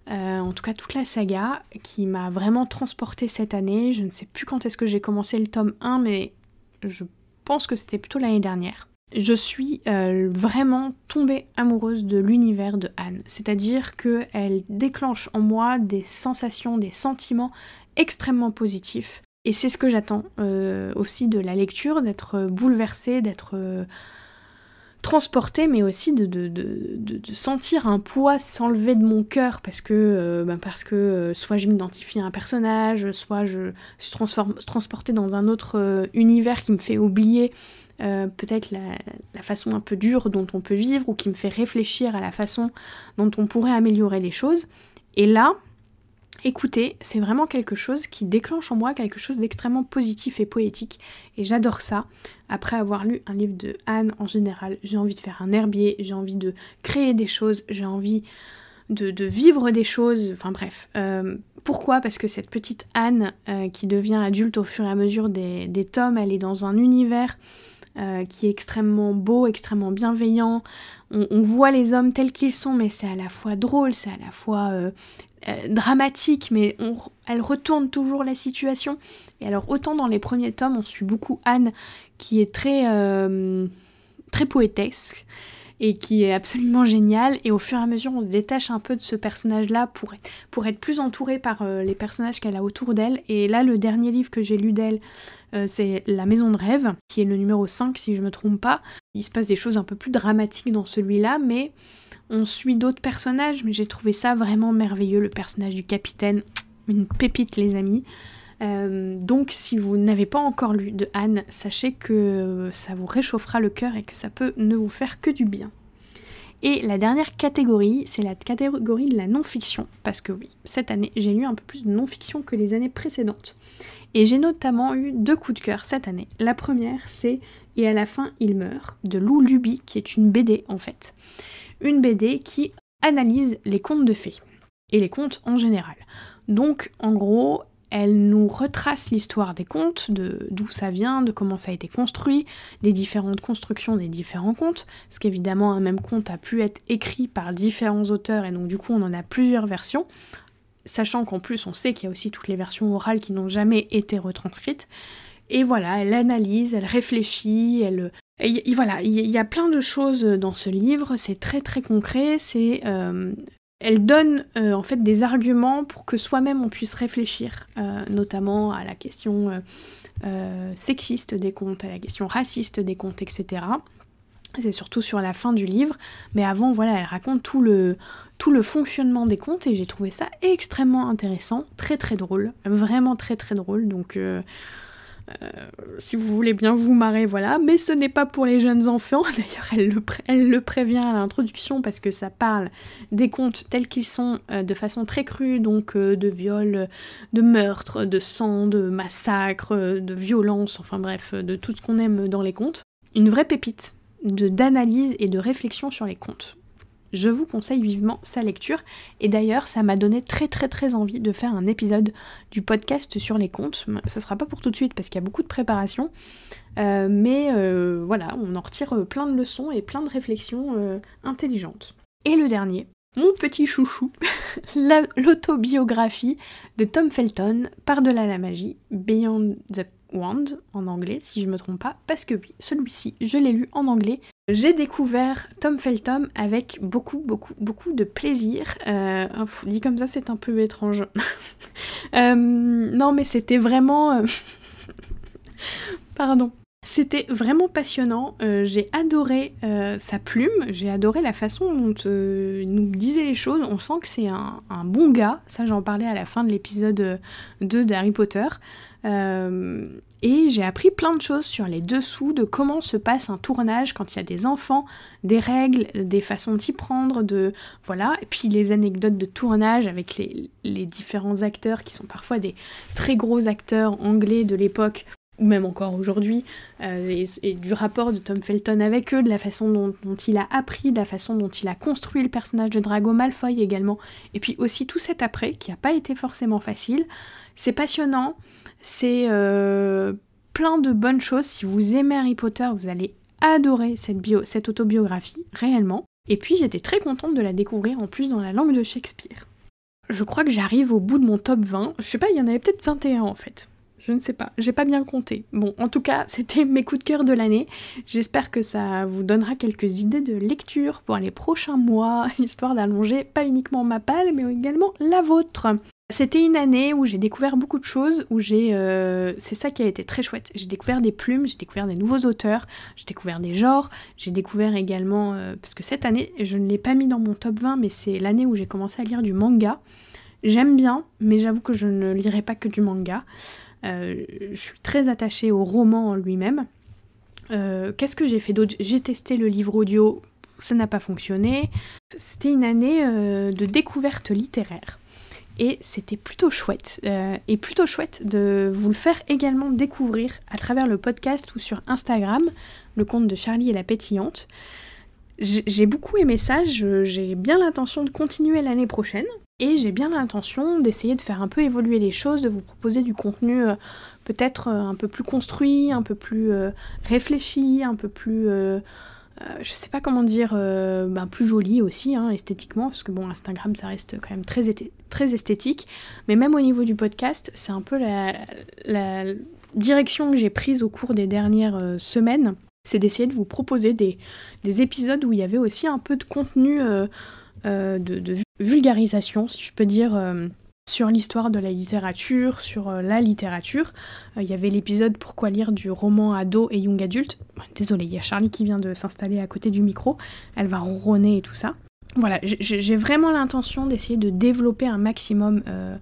Euh, en tout cas toute la saga qui m'a vraiment transportée cette année. Je ne sais plus quand est-ce que j'ai commencé le tome 1, mais je pense que c'était plutôt l'année dernière. Je suis euh, vraiment tombée amoureuse de l'univers de Anne, c'est-à-dire qu'elle déclenche en moi des sensations, des sentiments extrêmement positifs. Et c'est ce que j'attends euh, aussi de la lecture, d'être bouleversée, d'être transporter, mais aussi de, sentir un poids s'enlever de mon cœur parce que, euh, ben parce que euh, soit je m'identifie à un personnage, soit je suis transportée dans un autre euh, univers qui me fait oublier peut-être la, la, façon un peu dure dont on peut vivre ou qui me fait réfléchir à la façon dont on pourrait améliorer les choses. Et là, écoutez, c'est vraiment quelque chose qui déclenche en moi quelque chose d'extrêmement positif et poétique. Et j'adore ça. Après avoir lu un livre de Anne en général, j'ai envie de faire un herbier, j'ai envie de créer des choses, j'ai envie de, vivre des choses. Enfin bref. Euh, pourquoi? Parce que cette petite Anne euh, qui devient adulte au fur et à mesure des, tomes, elle est dans un univers euh, qui est extrêmement beau, extrêmement bienveillant. On, voit les hommes tels qu'ils sont, mais c'est à la fois drôle, c'est à la fois euh, dramatique, mais elle retourne toujours la situation. Et alors autant dans les premiers tomes, on suit beaucoup Anne, qui est très, euh, très poétesque et qui est absolument géniale. Et au fur et à mesure, on se détache un peu de ce personnage-là pour, être plus entouré par euh, les personnages qu'elle a autour d'elle. Et là, le dernier livre que j'ai lu d'elle, c'est La Maison de Rêve, qui est le numéro 5 si je me trompe pas. Il se passe des choses un peu plus dramatiques dans celui-là, mais on suit d'autres personnages, mais j'ai trouvé ça vraiment merveilleux, le personnage du capitaine, une pépite les amis. Euh, donc si vous n'avez pas encore lu de Anne, sachez que ça vous réchauffera le cœur et que ça peut ne vous faire que du bien. Et la dernière catégorie, c'est la catégorie de la non-fiction, parce que oui, cette année, j'ai lu un peu plus de non-fiction que les années précédentes. Et j'ai notamment eu deux coups de cœur cette année. La première, c'est Et à la fin, il meurt, de Lou Luby, qui est une BD en fait une BD qui analyse les contes de fées et les contes en général. Donc en gros, elle nous retrace l'histoire des contes, de d'où ça vient, de comment ça a été construit, des différentes constructions des différents contes, parce qu'évidemment un même conte a pu être écrit par différents auteurs et donc du coup on en a plusieurs versions, sachant qu'en plus on sait qu'il y a aussi toutes les versions orales qui n'ont jamais été retranscrites. Et voilà, elle analyse, elle réfléchit, elle, et, voilà, il y, a plein de choses dans ce livre, c'est très très concret, c'est... Euh, elle donne euh, en fait des arguments pour que soi-même on puisse réfléchir, euh, notamment à la question sexiste des contes, à la question raciste des contes, etc. C'est surtout sur la fin du livre, mais avant, voilà, elle raconte tout le, tout le fonctionnement des contes et j'ai trouvé ça extrêmement intéressant, très très drôle, vraiment très très drôle. Donc Euh, si vous voulez bien vous marrer, voilà. Mais ce n'est pas pour les jeunes enfants. D'ailleurs, elle le, prévient à l'introduction parce que ça parle des contes tels qu'ils sont euh, de façon très crue, donc euh, de viol, de meurtre, de sang, de massacre, de violence, enfin bref, de tout ce qu'on aime dans les contes. Une vraie pépite d'analyse et de réflexion sur les contes je vous conseille vivement sa lecture. Et d'ailleurs, ça m'a donné très très très envie de faire un épisode du podcast sur les contes. Ce sera pas pour tout de suite parce qu'il y a beaucoup de préparation. Euh, mais euh, voilà, on en retire euh, plein de leçons et plein de réflexions intelligentes. Et le dernier, mon petit chouchou, l'autobiographie de Tom Felton, Par-delà la magie, Beyond the Wand en anglais, si je me trompe pas, parce que oui, celui-ci, je l'ai lu en anglais. J'ai découvert Tom Felton avec beaucoup, beaucoup, beaucoup de plaisir. Euh, dit comme ça, c'est un peu étrange. Euh, non, mais c'était vraiment. Euh, pardon. C'était vraiment passionnant, j'ai adoré sa plume, j'ai adoré la façon dont il nous disait les choses, on sent que c'est un, bon gars, ça j'en parlais à la fin de l'épisode 2 d'Harry Potter. Euh, et j'ai appris plein de choses sur les dessous de comment se passe un tournage quand il y a des enfants, des règles, des façons de s'y prendre, de voilà, et puis les anecdotes de tournage avec les, différents acteurs qui sont parfois des très gros acteurs anglais de l'époque ou même encore aujourd'hui, euh, et, du rapport de Tom Felton avec eux, de la façon dont, il a appris, de la façon dont il a construit le personnage de Drago Malfoy également, et puis aussi tout cet après qui n'a pas été forcément facile. C'est passionnant, c'est euh, plein de bonnes choses. Si vous aimez Harry Potter, vous allez adorer cette, cette autobiographie, réellement. Et puis j'étais très contente de la découvrir en plus dans la langue de Shakespeare. Je crois que j'arrive au bout de mon top 20. Je sais pas, il y en avait peut-être 21 en fait. Je ne sais pas, j'ai pas bien compté. Bon, en tout cas, c'était mes coups de cœur de l'année. J'espère que ça vous donnera quelques idées de lecture pour les prochains mois, histoire d'allonger pas uniquement ma palle, mais également la vôtre. C'était une année où j'ai découvert beaucoup de choses, où j'ai... Euh, c'est ça qui a été très chouette. J'ai découvert des plumes, j'ai découvert des nouveaux auteurs, j'ai découvert des genres, j'ai découvert également... Euh, parce que cette année, je ne l'ai pas mis dans mon top 20, mais c'est l'année où j'ai commencé à lire du manga. J'aime bien, mais j'avoue que je ne lirai pas que du manga. Euh, je suis très attachée au roman lui-même. Qu'est-ce que j'ai fait d'autre? J'ai testé le livre audio, ça n'a pas fonctionné. C'était une année de découverte littéraire et c'était plutôt chouette. Euh, et plutôt chouette de vous le faire également découvrir à travers le podcast ou sur Instagram, le compte de Charlie et la pétillante. J'ai beaucoup aimé ça, j'ai bien l'intention de continuer l'année prochaine et j'ai bien l'intention d'essayer de faire un peu évoluer les choses, de vous proposer du contenu euh, peut-être euh, un peu plus construit, un peu plus réfléchi, un peu plus euh, je sais pas comment dire, euh, ben, plus jolie aussi, hein, esthétiquement, parce que bon, Instagram, ça reste quand même très, très esthétique. Mais même au niveau du podcast, c'est un peu la, direction que j'ai prise au cours des dernières euh, semaines. C'est d'essayer de vous proposer des, épisodes où il y avait aussi un peu de contenu de, vulgarisation, si je peux dire sur l'histoire de la littérature, sur euh, la littérature. Euh, il y avait l'épisode Pourquoi lire du roman ado et young adulte. Désolée, il y a Charlie qui vient de s'installer à côté du micro. Elle va ronronner et tout ça. Voilà, j'ai vraiment l'intention d'essayer de développer un maximum euh,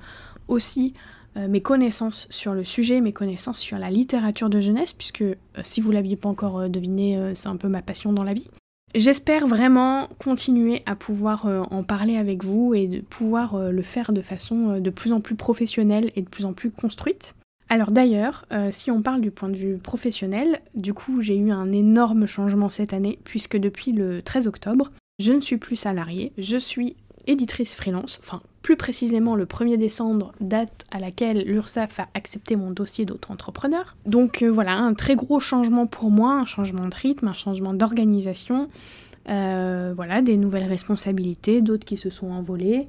aussi mes connaissances sur le sujet, mes connaissances sur la littérature de jeunesse, puisque si vous l'aviez pas encore deviné, c'est un peu ma passion dans la vie. J'espère vraiment continuer à pouvoir euh, en parler avec vous et de pouvoir euh, le faire de façon euh, de plus en plus professionnelle et de plus en plus construite. Alors d'ailleurs, si on parle du point de vue professionnel, du coup j'ai eu un énorme changement cette année puisque depuis le 13 octobre, je ne suis plus salariée, je suis éditrice freelance, enfin plus précisément le 1er décembre, date à laquelle l'URSSAF a accepté mon dossier d'auto-entrepreneur. Donc euh, voilà, un très gros changement pour moi, un changement de rythme, un changement d'organisation, euh, voilà, des nouvelles responsabilités, d'autres qui se sont envolées.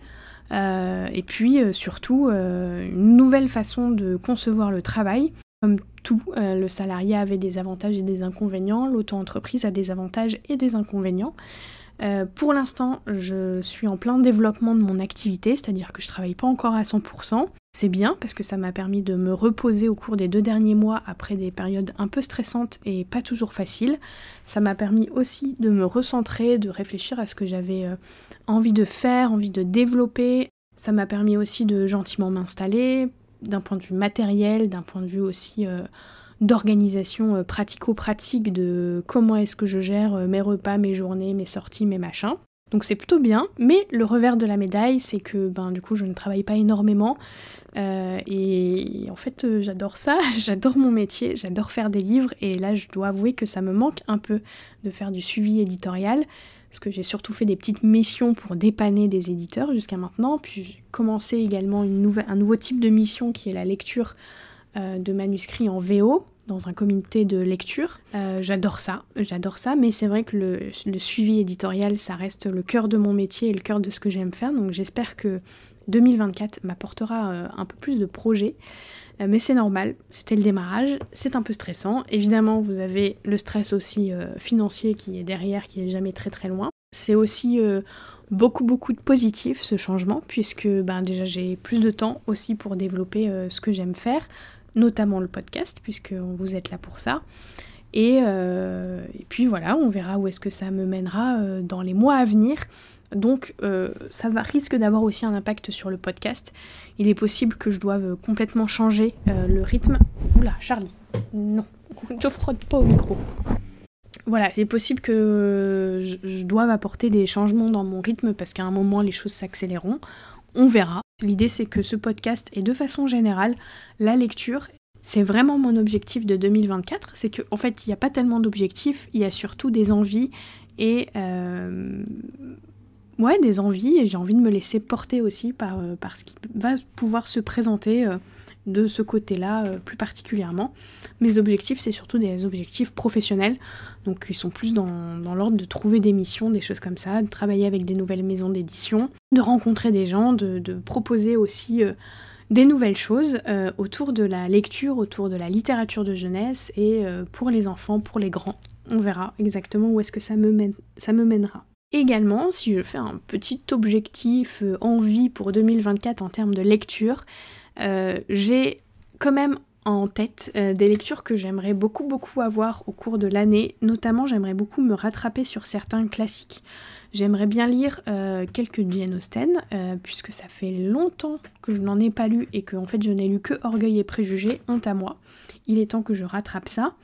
Euh, et puis surtout une nouvelle façon de concevoir le travail. Comme tout, le salarié avait des avantages et des inconvénients, l'auto-entreprise a des avantages et des inconvénients. Euh, pour l'instant, je suis en plein développement de mon activité, c'est-à-dire que je travaille pas encore à 100%. C'est bien parce que ça m'a permis de me reposer au cours des deux derniers mois après des périodes un peu stressantes et pas toujours faciles. Ça m'a permis aussi de me recentrer, de réfléchir à ce que j'avais euh, envie de faire, envie de développer. Ça m'a permis aussi de gentiment m'installer, d'un point de vue matériel, d'un point de vue aussi euh, d'organisation pratico-pratique de comment est-ce que je gère mes repas, mes journées, mes sorties, mes machins. Donc c'est plutôt bien, mais le revers de la médaille, c'est que ben, du coup je ne travaille pas énormément. Euh, et en fait euh, j'adore ça, j'adore mon métier, j'adore faire des livres, et là je dois avouer que ça me manque un peu de faire du suivi éditorial, parce que j'ai surtout fait des petites missions pour dépanner des éditeurs jusqu'à maintenant, puis j'ai commencé également un nouveau type de mission qui est la lecture euh, de manuscrits en VO, dans un comité de lecture. Euh, j'adore ça, j'adore ça, mais c'est vrai que le, suivi éditorial, ça reste le cœur de mon métier et le cœur de ce que j'aime faire. Donc j'espère que 2024 m'apportera euh, un peu plus de projets. Euh, mais c'est normal, c'était le démarrage, c'est un peu stressant. Évidemment, vous avez le stress aussi financier qui est derrière, qui est jamais très très loin. C'est aussi beaucoup beaucoup de positifs ce changement puisque ben, déjà j'ai plus de temps aussi pour développer ce que j'aime faire notamment le podcast, puisque vous êtes là pour ça. Euh, et, puis voilà, on verra où est-ce que ça me mènera euh, dans les mois à venir. Donc euh, ça va, risque d'avoir aussi un impact sur le podcast. Il est possible que je doive complètement changer le rythme. Oula, Charlie, non, ne frotte pas au micro. Voilà, il est possible que je doive apporter des changements dans mon rythme parce qu'à un moment les choses s'accéléreront. On verra. L'idée c'est que ce podcast et de façon générale, la lecture, c'est vraiment mon objectif de 2024. C'est qu'en en fait, il n'y a pas tellement d'objectifs, il y a surtout des envies et euh, ouais, des envies et j'ai envie de me laisser porter aussi par, euh, par ce qui va pouvoir se présenter. De ce côté-là euh, plus particulièrement. Mes objectifs, c'est surtout des objectifs professionnels, donc ils sont plus dans, l'ordre de trouver des missions, des choses comme ça, de travailler avec des nouvelles maisons d'édition, de rencontrer des gens, de, proposer aussi euh, des nouvelles choses euh, autour de la lecture, autour de la littérature de jeunesse et pour les enfants, pour les grands. On verra exactement où est-ce que ça me, mènera. Également, si je fais un petit objectif envie pour 2024 en termes de lecture, j'ai quand même en tête euh, des lectures que j'aimerais beaucoup beaucoup avoir au cours de l'année. Notamment, j'aimerais beaucoup me rattraper sur certains classiques. J'aimerais bien lire euh, quelques Jane Austen, puisque ça fait longtemps que je n'en ai pas lu et que en fait je n'ai lu que Orgueil et Préjugés, honte à moi. Il est temps que je rattrape ça.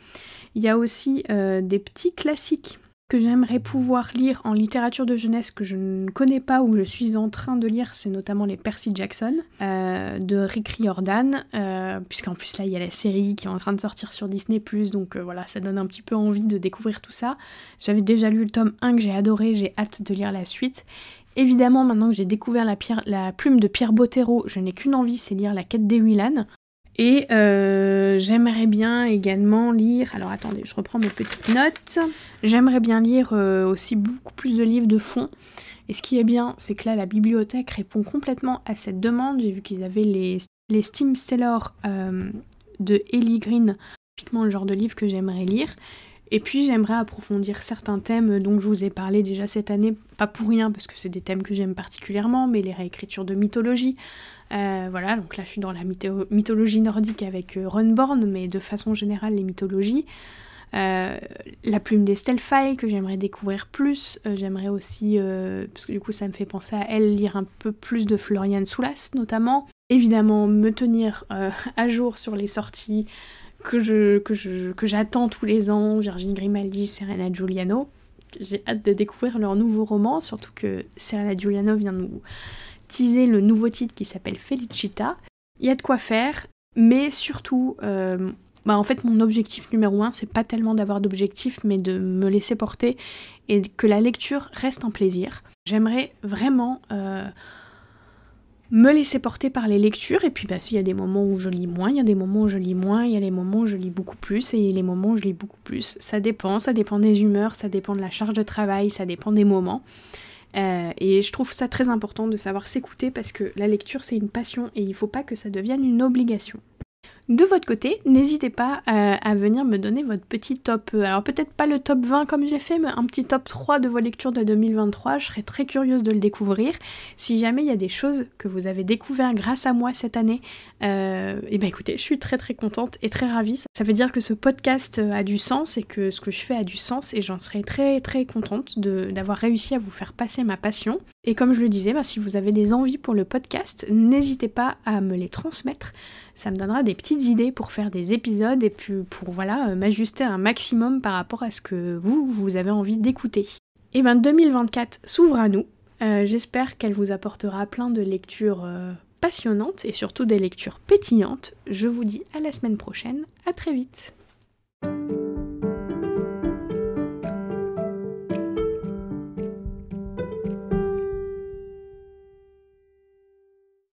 Il y a aussi des petits classiques que j'aimerais pouvoir lire en littérature de jeunesse que je ne connais pas ou que je suis en train de lire, c'est notamment les Percy Jackson euh, de Rick Riordan, euh, puisqu'en plus là il y a la série qui est en train de sortir sur Disney ⁇ donc euh, voilà, ça donne un petit peu envie de découvrir tout ça. J'avais déjà lu le tome 1 que j'ai adoré, j'ai hâte de lire la suite. Évidemment, maintenant que j'ai découvert la, plume de Pierre Bottero, je n'ai qu'une envie, c'est lire La quête des Willan. Et euh, j'aimerais bien également lire, alors attendez, je reprends mes petites notes. J'aimerais bien lire euh, aussi beaucoup plus de livres de fond. Et ce qui est bien, c'est que là, la bibliothèque répond complètement à cette demande. J'ai vu qu'ils avaient les, les Steam Sellers euh, de Ellie Green, typiquement le genre de livre que j'aimerais lire. Et puis j'aimerais approfondir certains thèmes dont je vous ai parlé déjà cette année, pas pour rien parce que c'est des thèmes que j'aime particulièrement, mais les réécritures de mythologie. Euh, voilà, donc là je suis dans la mythologie nordique avec euh, Runborn, mais de façon générale les mythologies. Euh, la plume d'Estelle Faye que j'aimerais découvrir plus. j'aimerais aussi, parce que du coup ça me fait penser à elle, lire un peu plus de Florian Soulas notamment. Évidemment, me tenir à jour sur les sorties que je que je que j'attends tous les ans, Virginie Grimaldi, Serena Giuliano. J'ai hâte de découvrir leur nouveau roman, surtout que Serena Giuliano vient nous teaser le nouveau titre qui s'appelle Felicita. Il y a de quoi faire, mais surtout, euh, bah en fait, mon objectif numéro un, c'est pas tellement d'avoir d'objectif, mais de me laisser porter et que la lecture reste un plaisir. J'aimerais vraiment euh, me laisser porter par les lectures et puis bah s'il y a des moments où je lis moins, il y a des moments où je lis moins, il y a les moments où je lis beaucoup plus et il y a les moments où je lis beaucoup plus. Ça dépend, ça dépend des humeurs, ça dépend de la charge de travail, ça dépend des moments. Euh, et je trouve ça très important de savoir s'écouter parce que la lecture c'est une passion et il faut pas que ça devienne une obligation. De votre côté, n'hésitez pas euh, à, venir me donner votre petit top. Euh, alors peut-être pas le top 20 comme j'ai fait, mais un petit top 3 de vos lectures de 2023. Je serais très curieuse de le découvrir. Si jamais il y a des choses que vous avez découvert grâce à moi cette année, euh, et eh ben écoutez, je suis très très contente et très ravie. Ça veut dire que ce podcast a du sens et que ce que je fais a du sens et j'en serais très très contente d'avoir réussi à vous faire passer ma passion. Et comme je le disais, bah, si vous avez des envies pour le podcast, n'hésitez pas à me les transmettre. Ça me donnera des petites idées pour faire des épisodes et puis pour voilà m'ajuster un maximum par rapport à ce que vous, vous avez envie d'écouter. Et ben 2024 s'ouvre à nous. J'espère qu'elle vous apportera plein de lectures passionnantes et surtout des lectures pétillantes. Je vous dis à la semaine prochaine. À très vite.